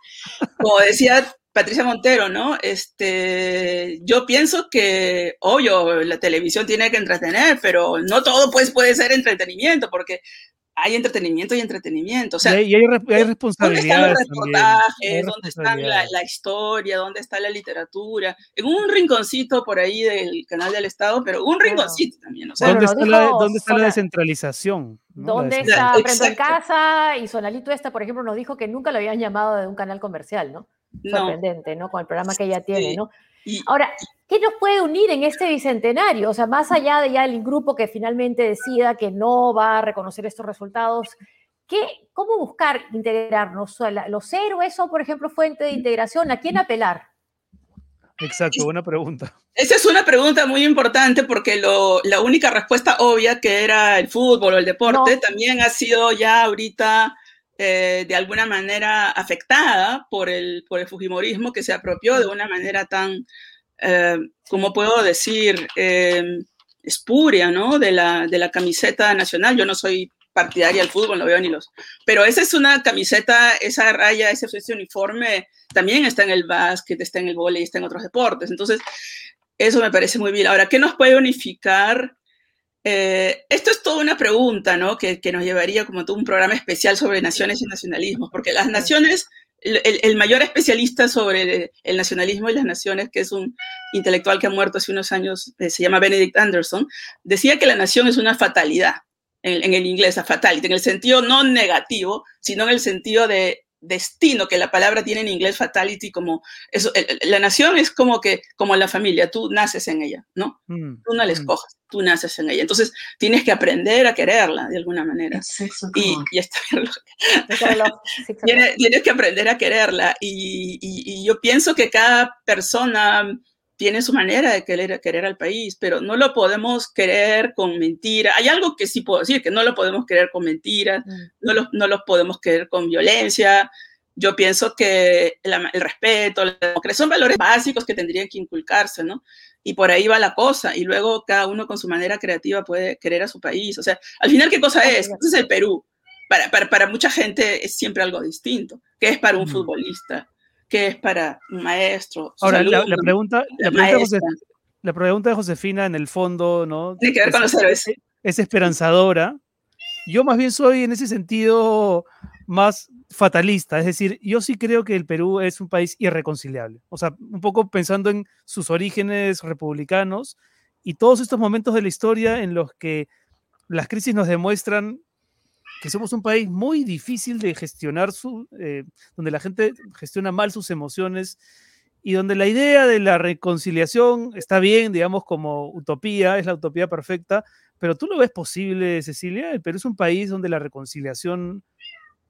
como decía Patricia Montero, ¿no? Este, yo pienso que, obvio, la televisión tiene que entretener, pero no todo pues puede ser entretenimiento, porque hay entretenimiento y entretenimiento. O sea, y hay, y hay, hay ¿dónde responsabilidades están los reportajes? ¿Dónde está la, responsabilidades. la historia? ¿Dónde está la literatura? En un rinconcito por ahí del canal del Estado, pero un rinconcito también. O sea, ¿Dónde, está la, ¿Dónde está la descentralización? ¿no? La ¿Dónde está en Exacto. Casa? Y Sonalito esta, por ejemplo, nos dijo que nunca lo habían llamado de un canal comercial, ¿no? Sorprendente, ¿no? Con el programa que ella tiene, Sí. ¿no? Y, Ahora, ¿qué nos puede unir en este bicentenario? O sea, más allá de ya el grupo que finalmente decida que no va a reconocer estos resultados, ¿qué, ¿cómo buscar integrarnos? ¿Los héroes son, por ejemplo, fuente de integración? ¿A quién apelar? Exacto, buena pregunta. Esa es una pregunta muy importante porque lo, la única respuesta obvia que era el fútbol o el deporte No. también ha sido ya ahorita eh, de alguna manera afectada por el, por el Fujimorismo que se apropió de una manera tan, eh, ¿cómo puedo decir? Eh, espuria, ¿no? De la, de la camiseta nacional. Yo no soy partidaria del fútbol, no veo ni los... Pero esa es una camiseta, esa raya, ese, ese uniforme también está en el básquet, está en el vóley, está en otros deportes. Entonces, eso me parece muy bien. Ahora, ¿qué nos puede unificar? Eh, esto es toda una pregunta, ¿no? Que, que, nos llevaría como todo un programa especial sobre naciones y nacionalismos, porque las naciones, el, mayor especialista sobre el nacionalismo y las naciones, que es un intelectual que ha muerto hace unos años, eh, se llama Benedict Anderson, decía que la nación es una fatalidad, en, en el inglés, a fatality, en el sentido no negativo, sino en el sentido de destino, que la palabra tiene en inglés fatality, como eso, la nación es como que, como la familia, tú naces en ella, ¿no? Mm, tú no la mm. tú naces en ella. Entonces tienes que aprender a quererla de alguna manera. Y, y está bien. tienes, tienes, que aprender a quererla. Y, y, y, yo pienso que cada persona tiene su manera de querer, querer al país, pero no lo podemos querer con mentiras. Hay algo que sí puedo decir, que no lo podemos querer con mentiras, mm. no, lo, no lo podemos querer con violencia. Yo pienso que la, el respeto, la democracia son valores básicos que tendrían que inculcarse, ¿no? Y por ahí va la cosa. Y luego cada uno con su manera creativa puede querer a su país. O sea, al final, ¿qué cosa es? Este es el Perú. Para, para, para mucha gente es siempre algo distinto. ¿Qué es para un mm. futbolista? ¿Qué es para maestro? Ahora, la, la, pregunta, la, pregunta José, la, pregunta de Josefina, en el fondo, ¿no? Tiene que ver es, con los héroes. Es, es esperanzadora. Yo más bien soy en ese sentido más fatalista, es decir, yo sí creo que el Perú es un país irreconciliable, o sea, un poco pensando en sus orígenes republicanos y todos estos momentos de la historia en los que las crisis nos demuestran que somos un país muy difícil de gestionar, su, eh, donde la gente gestiona mal sus emociones y donde la idea de la reconciliación está bien, digamos, como utopía, es la utopía perfecta, pero tú lo ves posible, Cecilia, el Perú es un país donde la reconciliación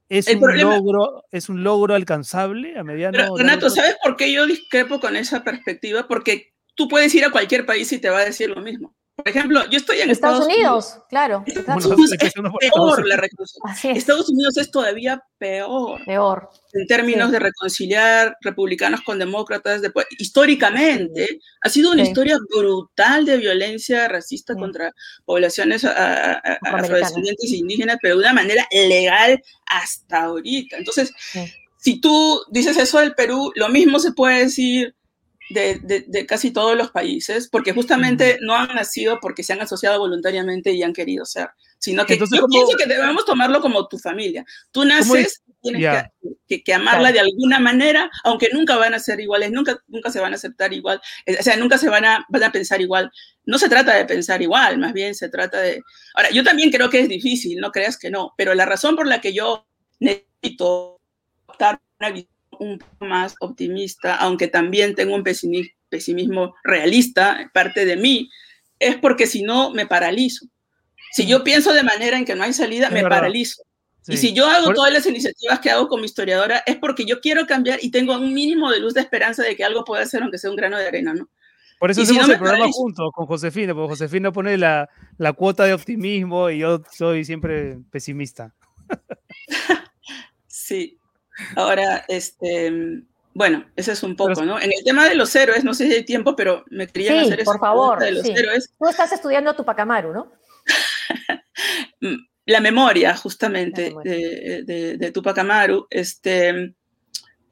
es el un problema, logro, es un logro alcanzable a mediano. Pero, Renato, ¿sabes por qué yo discrepo con esa perspectiva? Porque tú puedes ir a cualquier país y te va a decir lo mismo. Por ejemplo, yo estoy en Estados, Estados Unidos, Unidos, claro. Estados Unidos es peor la reconciliación. Estados Unidos es todavía peor. Peor. En términos sí. de reconciliar republicanos con demócratas. Históricamente, sí. ha sido una sí. historia brutal de violencia racista contra poblaciones a, a, afrodescendientes e indígenas, pero de una manera legal hasta ahorita. Entonces, si tú dices eso del Perú, lo mismo se puede decir de, de, de, casi todos los países, porque justamente no han nacido porque se han asociado voluntariamente y han querido ser, sino que Entonces, yo ¿cómo? pienso que debemos tomarlo como tu familia. Tú naces, tienes yeah. que, que, que, amarla de alguna manera, aunque nunca van a ser iguales, nunca, nunca se van a aceptar igual, o sea, nunca se van a, van a pensar igual. No se trata de pensar igual, más bien se trata de... Ahora, yo también creo que es difícil, no creas que no, pero la razón por la que yo necesito optar una visión un poco más optimista, aunque también tengo un pesimismo, realista, parte de mí, es porque si no me paralizo. Si yo pienso de manera en que no hay salida, es me verdad. paralizo. Sí. Y si yo hago todas las iniciativas que hago como historiadora, es porque yo quiero cambiar y tengo un mínimo de luz de esperanza de que algo pueda hacer, aunque sea un grano de arena, ¿no? Por eso y hacemos si no el programa paralizo. juntos con Josefina, porque Josefina pone la, la cuota de optimismo y yo soy siempre pesimista. sí, Ahora, este, bueno, ese es un poco, ¿no? En el tema de los héroes, no sé si hay tiempo, pero me querían sí, hacer eso. por favor, de los sí. héroes. Tú estás estudiando a Tupac Amaru, ¿no? La memoria, justamente, La memoria. De, de, de, Tupac Amaru. Este,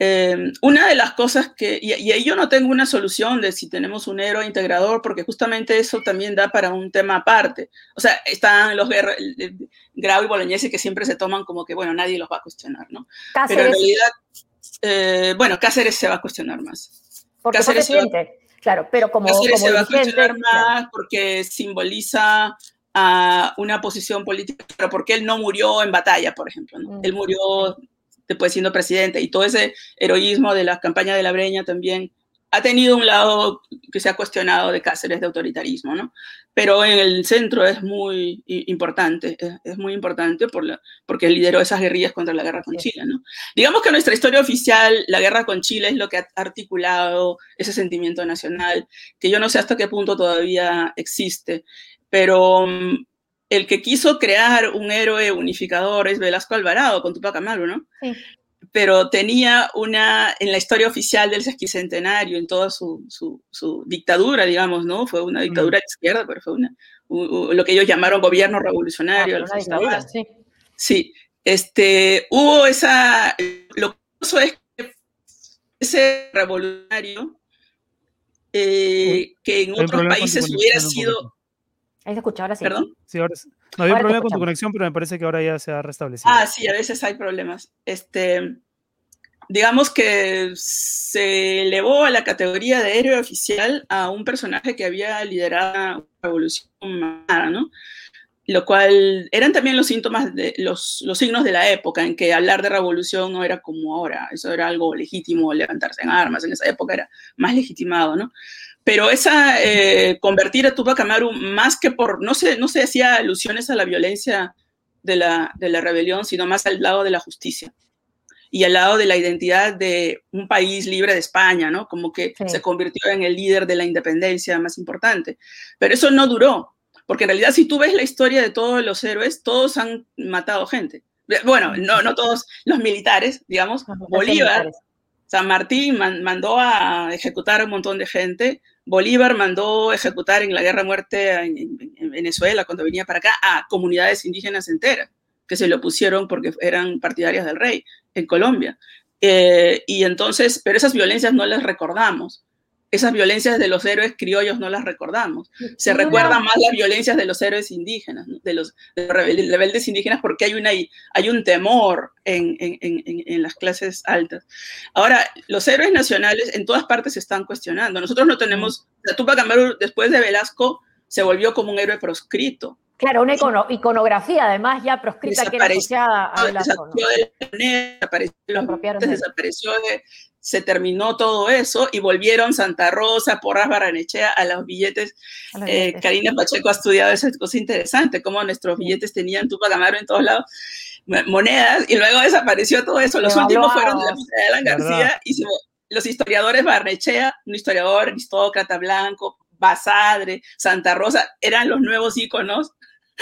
eh, una de las cosas que, y, y, ahí yo no tengo una solución de si tenemos un héroe integrador, porque justamente eso también da para un tema aparte. O sea, están los Grau y Bolognesi que siempre se toman como que, bueno, nadie los va a cuestionar, ¿no? Cáceres. Pero en realidad, eh, bueno, Cáceres se va a cuestionar más. Porque Cáceres fue presidente, claro, pero como, Cáceres como se va a cuestionar más claro. porque simboliza a una posición política, pero porque él no murió en batalla, por ejemplo, ¿no? Mm. Él murió después siendo presidente y todo ese heroísmo de la campaña de la Breña también ha tenido un lado que se ha cuestionado de Cáceres de autoritarismo, ¿no? Pero en el centro es muy importante, es, muy importante por la, porque lideró esas guerrillas contra la guerra con. Chile, ¿no? Digamos que nuestra historia oficial, la guerra con Chile, es lo que ha articulado ese sentimiento nacional, que yo no sé hasta qué punto todavía existe, pero mm, el que quiso crear un héroe unificador es Velasco Alvarado con Tupac Amaru, ¿no? Sí. pero tenía una, en la historia oficial del sesquicentenario, en toda su, su, su dictadura, digamos, ¿no? Fue una dictadura de izquierda, pero fue una, u- u- lo que ellos llamaron gobierno Ah, revolucionario. dictadura, Fustabas. sí. Sí, este, hubo esa, lo curioso es que ese revolucionario, eh, que en Hay otros países hubiera sido, poquito. Ahí se escucha, ahora sí. perdón. Sí, ahora sí. No, había un problema con tu conexión, pero me parece que ahora ya se ha restablecido. Ah, sí, a veces hay problemas. Este, digamos que se elevó a la categoría de héroe oficial a un personaje que había liderado una revolución armada, ¿no? Lo cual eran también los síntomas de los, los signos de la época en que hablar de revolución no era como ahora, eso era algo legítimo, levantarse en armas, en esa época era más legitimado, ¿no? Pero esa, eh, convertir a Tupac Amaru más que por, no se, no se hacía alusiones a la violencia de la, de la rebelión, sino más al lado de la justicia y al lado de la identidad de un país libre de España, ¿no? Como que Sí. se convirtió en el líder de la independencia más importante. Pero eso no duró, porque en realidad si tú ves la historia de todos los héroes, todos han matado gente. Bueno, no, no todos los militares, digamos, Bolívar, militares. San Martín man- mandó a ejecutar a un montón de gente. Bolívar mandó ejecutar en la guerra muerte en Venezuela, cuando venía para acá, a comunidades indígenas enteras, que se lo pusieron porque eran partidarias del rey en Colombia. Eh, y entonces, pero esas violencias no las recordamos. Esas violencias de los héroes criollos no las recordamos. Se Y una- recuerda más las violencias de los héroes indígenas, ¿no? de los, de los rebel- rebeldes indígenas, porque hay, una, hay un temor en, en- en- en- en las clases altas. Ahora, los héroes nacionales en todas partes se están cuestionando. Nosotros no tenemos, la Tupac Amaru después de Velasco se volvió como un héroe proscrito. Claro, una icono- iconografía además ya proscrita que era asociada a Velasco. ¿no? desapareció de la desapareció de se terminó todo eso y volvieron Santa Rosa, Porras Barranechea a los billetes. A los Eh, billetes. Karina Pacheco ha estudiado esa cosa interesante, cómo nuestros billetes tenían Tupac Amaru en todos lados, mo- monedas, y luego desapareció todo eso. Los últimos fueron de la de Alan ¿Verdad? García y se- los historiadores Barnechea, un historiador aristócrata blanco, Basadre, Santa Rosa, eran los nuevos íconos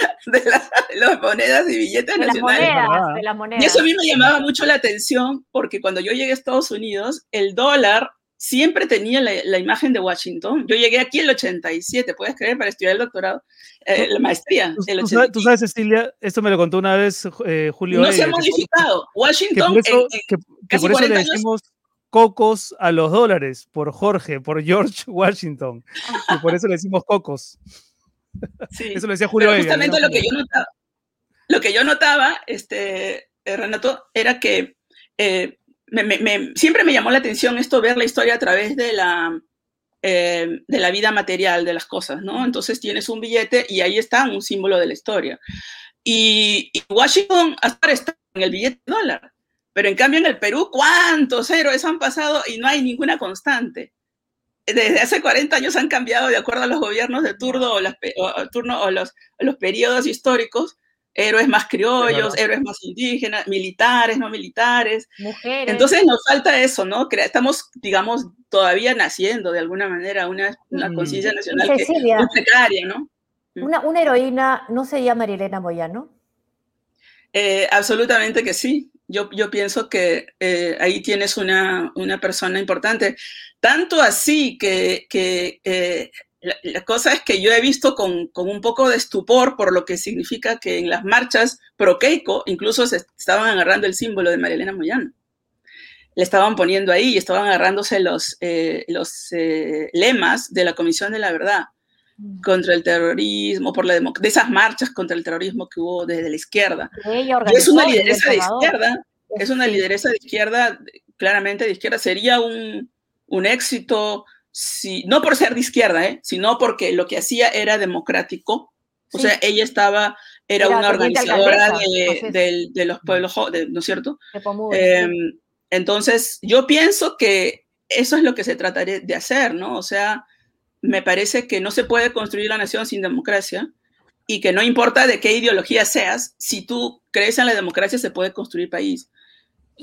de, la- de las monedas y billetes De las nacionales. monedas, ¿verdad? de las monedas. Y eso a mí me llamaba mucho la atención porque cuando yo llegué a Estados Unidos, el dólar siempre tenía la, la imagen de Washington. Yo llegué aquí en el 87, puedes creer, para estudiar el doctorado, eh, la maestría. Tú, el tú sabes, tú 87. sabes, Cecilia, esto me lo contó una vez eh, Julio. No se ha que- modificado. que Washington por eso, en- en que- que por eso le 40 años- decimos cocos a los dólares, por Jorge, por George Washington. Y por eso le decimos cocos. Sí. Eso lo decía Julio Pero justamente ¿no? lo que yo notaba, lo que yo notaba, este, eh, Renato, era que eh, me- me- me- siempre me llamó la atención esto, ver la historia a través de la, eh, de la vida material de las cosas, ¿no? Entonces tienes un billete y ahí está un símbolo de la historia. Y, y Washington hasta está en el billete de dólar, pero en cambio en el Perú, ¿cuántos héroes han pasado y no hay ninguna constante? Desde hace 40 años han cambiado de acuerdo a los gobiernos de turno o, las pe- o- o turno, o los, los periodos históricos, héroes más criollos, héroes más indígenas, militares, no militares. Mujeres. Entonces nos falta eso, ¿no? Estamos, digamos, todavía naciendo de alguna manera una, una Mm. conciencia nacional que Cecilia. muy precaria, ¿no? una, una heroína no sería Marilena Moyano. Eh, absolutamente que sí. Yo, yo pienso que eh, ahí tienes una, una persona importante. Tanto así que, que eh, la, la cosa es que yo he visto con, con un poco de estupor por lo que significa que en las marchas pro Keiko incluso se estaban agarrando el símbolo de Marilena Moyano. le estaban poniendo ahí y estaban agarrándose los, eh, los eh, lemas de la Comisión de la Verdad Mm. contra el terrorismo, por la de esas marchas contra el terrorismo que hubo desde la izquierda. Y es una lideresa de izquierda, es una lideresa de izquierda, claramente de izquierda. Sería un, un éxito, si, no por ser de izquierda, ¿eh? sino porque lo que hacía era democrático. O Sí. sea, ella estaba, era, Era una organizadora de, los pueblos, de- ¿no es cierto? Eh, sí. entonces, yo pienso que eso es lo que se trataría de hacer, ¿no? O sea, me parece que no se puede construir la nación sin democracia y que no importa de qué ideología seas, si tú crees en la democracia se puede construir país.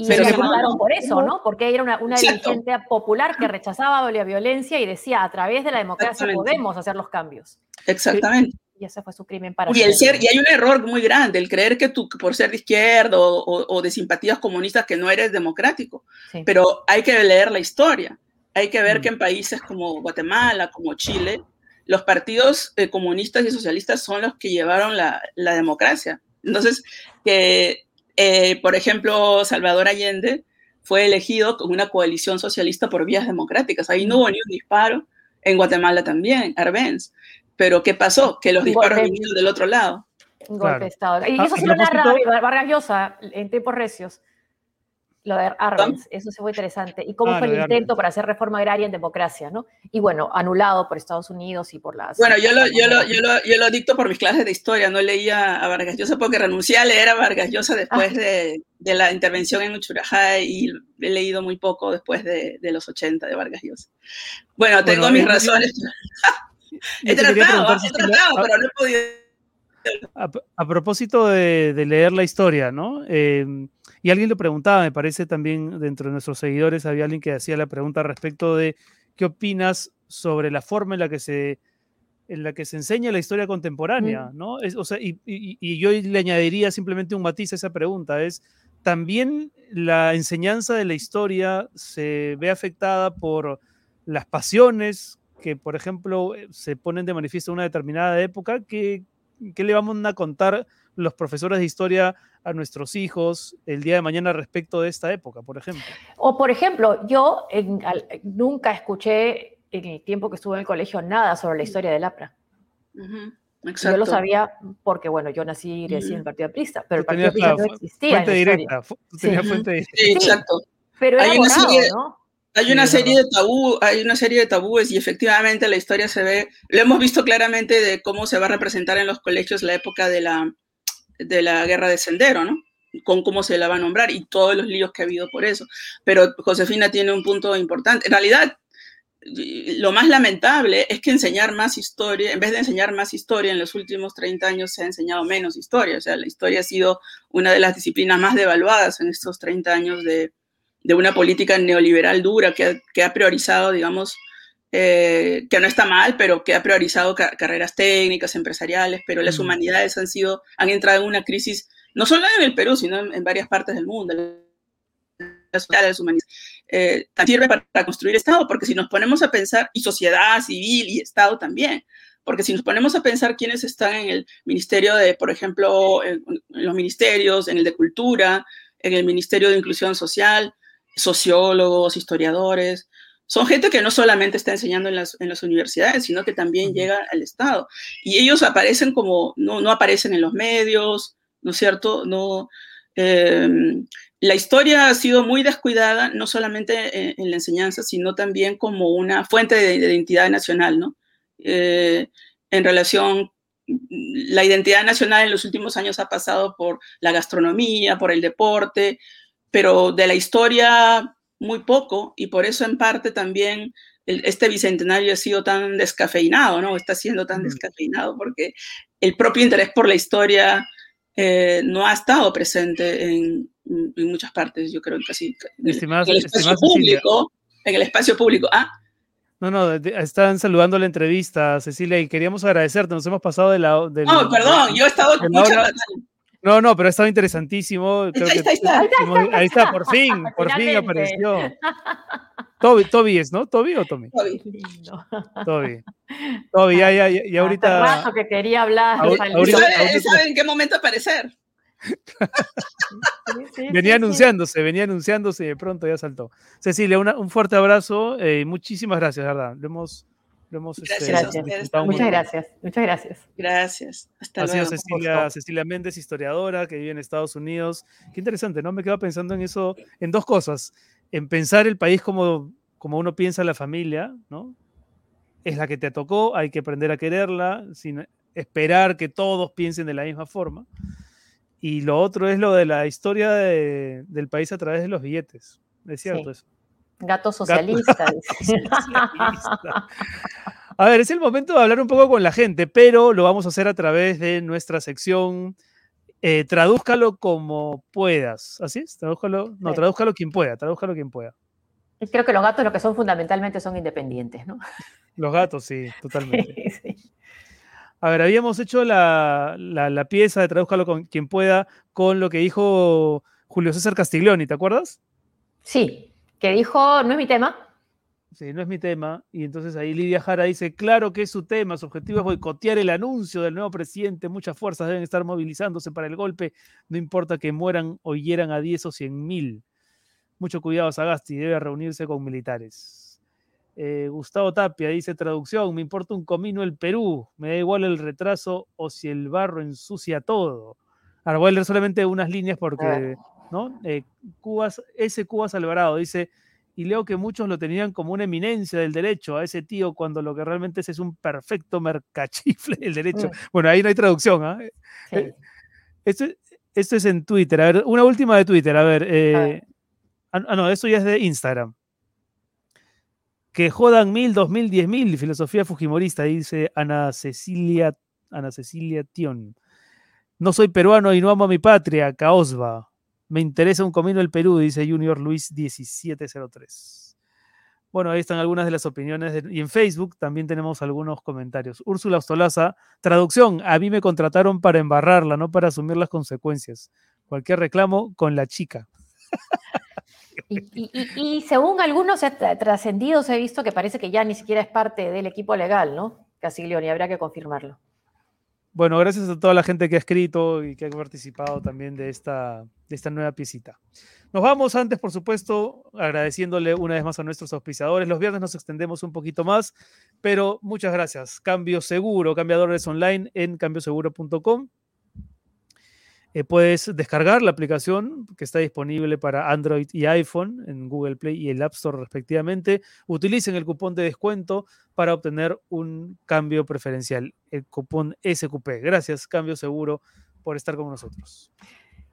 Y que- mataron por eso, ¿no? Porque era una, una dirigente popular que rechazaba la violencia y decía, a través de la democracia podemos hacer los cambios. Exactamente. Y ese fue su crimen para Y, el ser, y hay un error muy grande, el creer que tú por ser de izquierda o, o- o de simpatías comunistas que no eres democrático. Sí. Pero hay que leer la historia. Hay que ver Mm. que en países como Guatemala, como Chile, los partidos eh, comunistas y socialistas son los que llevaron la, la democracia. Entonces, que, eh, por ejemplo, Salvador Allende fue elegido con una coalición socialista por vías democráticas. Ahí no hubo ni un disparo. En Guatemala también, Arbenz. Pero ¿qué pasó? Que los disparos vinieron del otro lado. Un Claro. golpe de Estado. Y Ah, eso a sí lo narra Vargas Llosa en tiempos recios. Lo de Arbenz, eso sí fue interesante. Y cómo Ah, fue el intento Arbenz. para hacer reforma agraria en democracia, ¿no? Y bueno, anulado por Estados Unidos y por las... Bueno, yo lo, yo, lo, yo, lo, yo lo dicto por mis clases de historia, no leía a Vargas Llosa porque renuncié a leer a Vargas Llosa después de, de la intervención en Uchurajá y he leído muy poco después de, de los 80 de Vargas Llosa. Bueno, tengo Bueno, mis razones. he tratado, he tratado, a- pero no he podido. A, a propósito de, de leer la historia, ¿no? Eh, y alguien lo preguntaba, me parece también dentro de nuestros seguidores había alguien que hacía la pregunta respecto de qué opinas sobre la forma en la que se en la que se enseña la historia contemporánea, ¿no? Es, o sea, y, y- y yo le añadiría simplemente un matiz a esa pregunta, es también la enseñanza de la historia se ve afectada por las pasiones que, por ejemplo, eh, se ponen de manifiesto en una determinada época, que, ¿qué le vamos a contar los profesores de historia a nuestros hijos el día de mañana respecto de esta época, por ejemplo? O por ejemplo, yo en- al- nunca escuché en el tiempo que estuve en el colegio nada sobre la historia del APRA. Ujú, Yo Exacto. lo sabía porque, bueno, yo nací y crecí en el Ujú. Partido Aprista, pero el Partido Aprista claro, no existía en fuente directa, Sí. fuente directa. Sí, exacto. Pero era Hay una borrado, serie- ¿no? Hay una serie de tabú, hay una serie de tabúes y efectivamente la historia se ve, lo hemos visto claramente de cómo se va a representar en los colegios la época de la, de la guerra de Sendero, ¿no? Con cómo se la va a nombrar y todos los líos que ha habido por eso. Pero Josefina tiene un punto importante. En realidad, lo más lamentable es que enseñar más historia, en vez de enseñar más historia, en los últimos 30 años se ha enseñado menos historia. O sea, la historia ha sido una de las disciplinas más devaluadas en estos 30 años de, una política neoliberal dura que ha priorizado, digamos, eh, que no está mal, pero que ha priorizado ca- carreras técnicas, empresariales, pero las Mm. humanidades han sido, han entrado en una crisis, no solo en el Perú, sino en, en varias partes del mundo. Las humanidades. Eh, sirve para, para construir Estado, porque si nos ponemos a pensar, y sociedad civil y Estado también, porque si nos ponemos a pensar quiénes están en el ministerio de, por ejemplo, en, en los ministerios, en el de cultura, en el ministerio de inclusión social, sociólogos, historiadores, son gente que no solamente está enseñando en las, en las universidades, sino que también Ujú. llega al Estado. Y ellos aparecen como, no, no aparecen en los medios, ¿no es cierto? No, eh, la historia ha sido muy descuidada, no solamente en, en la enseñanza, sino también como una fuente de, de identidad nacional, ¿no? Eh, en relación, la identidad nacional en los últimos años ha pasado por la gastronomía, por el deporte, pero de la historia muy poco, y por eso en parte también el, este bicentenario ha sido tan descafeinado, ¿no? Está siendo tan descafeinado porque el propio interés por la historia eh, no ha estado presente en, en muchas partes, yo creo, en casi en en el espacio público, en el espacio público. Ah, No, no, de- de- están saludando la entrevista, Cecilia, y queríamos agradecerte. Nos hemos pasado de la. del- no, perdón, yo he estado de mucha hora-. No, no, pero ha estado interesantísimo. Creo está, que- ahí está. Ahí hemos- Ahí está, por fin, por fin apareció. Toby, Toby es, ¿no? ¿Toby o Tommy? Javi. Lindo. Toby. Toby, ya, ya, ya, y Hace ahorita. rato que quería hablar. ahor- salió. ¿Y ahorita- sabe, ahorita- sabe en qué momento aparecer? venía anunciándose, venía anunciándose y de pronto ya saltó. Cecilia, un fuerte abrazo y muchísimas gracias, ¿verdad? Lo hemos, este, gracias, Muchas gracias, muchas gracias. Gracias. Hasta ha luego. sido Cecilia, Cecilia Méndez, historiadora que vive en Estados Unidos. Qué interesante, ¿no? Me quedo pensando en eso, en dos cosas. En pensar el país como, como uno piensa la familia, ¿no? Es la que te tocó, hay que aprender a quererla, sin esperar que todos piensen de la misma forma. Y lo otro es lo de la historia del país a través de los billetes. Es cierto eso. Gato socialista. A ver, es el momento de hablar un poco con la gente, pero lo vamos a hacer a través de nuestra sección eh, Tradúzcalo como puedas. ¿Así es? Tradúzcalo. No, tradúzcalo quien pueda, tradúzcalo quien pueda. Creo que los gatos lo que son fundamentalmente son independientes, ¿no? Los gatos, sí, totalmente. A ver, habíamos hecho la, la, pieza de Tradúzcalo con quien pueda con lo que dijo Julio César Castiglioni, ¿te acuerdas? Sí, que dijo, no es mi tema. Sí, no es mi tema. Y entonces ahí Lidia Jara dice, claro que es su tema, su objetivo es boicotear el anuncio del nuevo presidente, muchas fuerzas deben estar movilizándose para el golpe, no importa que mueran o hieran a 10 o 100 mil. Mucho cuidado, Sagasti, debe reunirse con militares. Eh, Gustavo Tapia dice, traducción, me importa un comino el Perú, me da igual el retraso o si el barro ensucia todo. Ahora voy a leer solamente unas líneas porque ¿no? Eh, Cubas, ese Cubas Alvarado dice, y leo que muchos lo tenían como una eminencia del derecho a ese tío cuando lo que realmente es es un perfecto mercachifle del derecho. Mm. Bueno, ahí no hay traducción. ¿ah? Eh, esto, esto, es en Twitter. A ver, una última de Twitter. A ver. Eh, ah, ah, no, eso ya es de Instagram. Que jodan mil, dos mil, diez mil. Filosofía fujimorista, dice Ana Cecilia, Ana Cecilia Tion. No soy peruano y no amo a mi patria, Caosba. Me interesa un comino el Perú, dice Junior Luis 1703. Bueno, ahí están algunas de las opiniones. y en Facebook también tenemos algunos comentarios. Úrsula Ostolaza, traducción, a mí me contrataron para embarrarla, no para asumir las consecuencias. Cualquier reclamo con la chica. Y, según algunos trascendidos he visto que parece que ya ni siquiera es parte del equipo legal, ¿no? Casiglioni, habrá que confirmarlo. Bueno, gracias a toda la gente que ha escrito y que ha participado también de esta, de esta nueva piecita. Nos vamos antes, por supuesto, agradeciéndole una vez más a nuestros auspiciadores. Los viernes nos extendemos un poquito más, pero muchas gracias. Cambio Seguro, cambiadores online en cambioseguro.com. Eh, puedes descargar la aplicación que está disponible para Android y iPhone en Google Play y el App Store respectivamente. Utilicen el cupón de descuento para obtener un cambio preferencial, el cupón SQP. Gracias, Cambio Seguro, por estar con nosotros.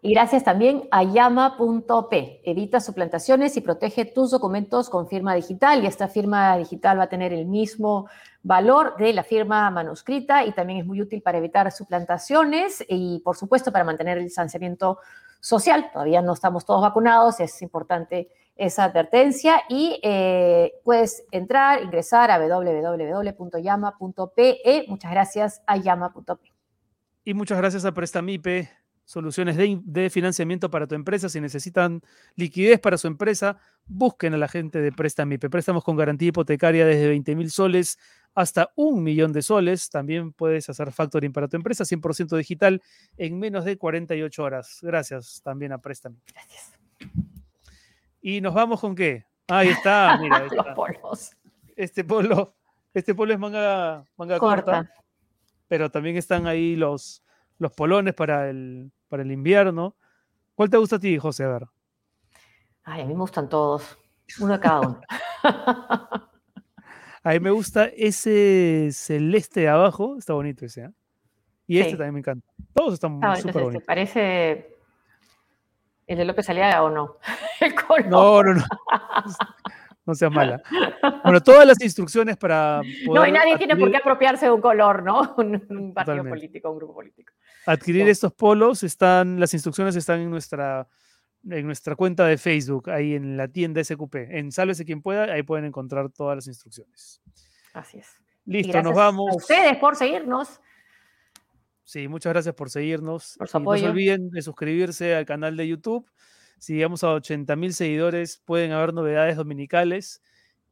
Y gracias también a llama.p. Evita suplantaciones y protege tus documentos con firma digital. Y esta firma digital va a tener el mismo valor de la firma manuscrita y también es muy útil para evitar suplantaciones y, por supuesto, para mantener el distanciamiento social. Todavía no estamos todos vacunados, es importante esa advertencia y eh, puedes entrar, ingresar a www.llama.pe. Muchas gracias a llama.p. Y muchas gracias a Prestamipe soluciones de, financiamiento para tu empresa. Si necesitan liquidez para su empresa, busquen a la gente de Préstamipe. Préstamos con garantía hipotecaria desde 20 mil soles hasta un millón de soles. También puedes hacer factoring para tu empresa 100% digital en menos de 48 horas. Gracias también a Préstamipe. Gracias. ¿Y nos vamos con qué? Ahí está, mira. Los polos. Este polo, este polo es manga, manga corta. Pero también están ahí los, los polones para el, para el invierno. ¿Cuál te gusta a ti, José? A ver. Ay, a mí me gustan todos. Uno de cada uno. a mí me gusta ese celeste de abajo. Está bonito ese, ¿eh? Y este también me encanta. Todos están súper este bonitos. Parece el de López Aliaga o no. El color. No, no, no. No seas mala. Bueno, todas las instrucciones para. no, y nadie tiene por qué apropiarse de un color, ¿no? Un, partido político, un grupo político. Adquirir estos polos están, las instrucciones están en nuestra, en nuestra cuenta de Facebook, ahí en la tienda SQP. En Sálvese quien pueda, ahí pueden encontrar todas las instrucciones. Así es. Listo, nos vamos. A ustedes por seguirnos. Sí, muchas gracias por seguirnos. Por su apoyo. no se olviden de suscribirse al canal de YouTube. Si llegamos a 80 mil seguidores, pueden haber novedades dominicales.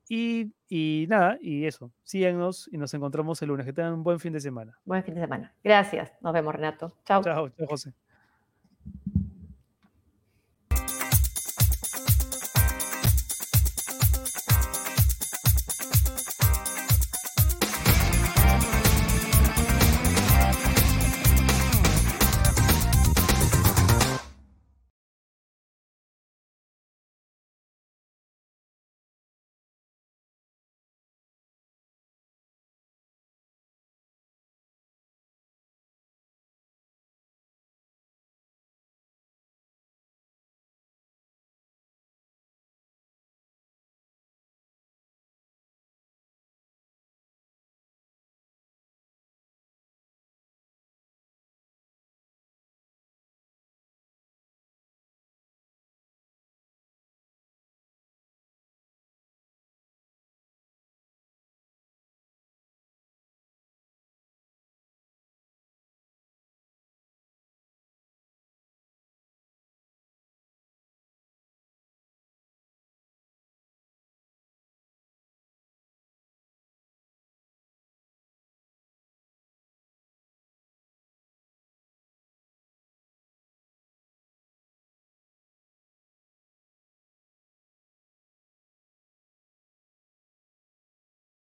Y, y, nada, y eso. Síganos y nos encontramos el lunes. Que tengan un buen fin de semana. Buen fin de semana. Gracias. Nos vemos, Renato. Chao. Chao, chao, José.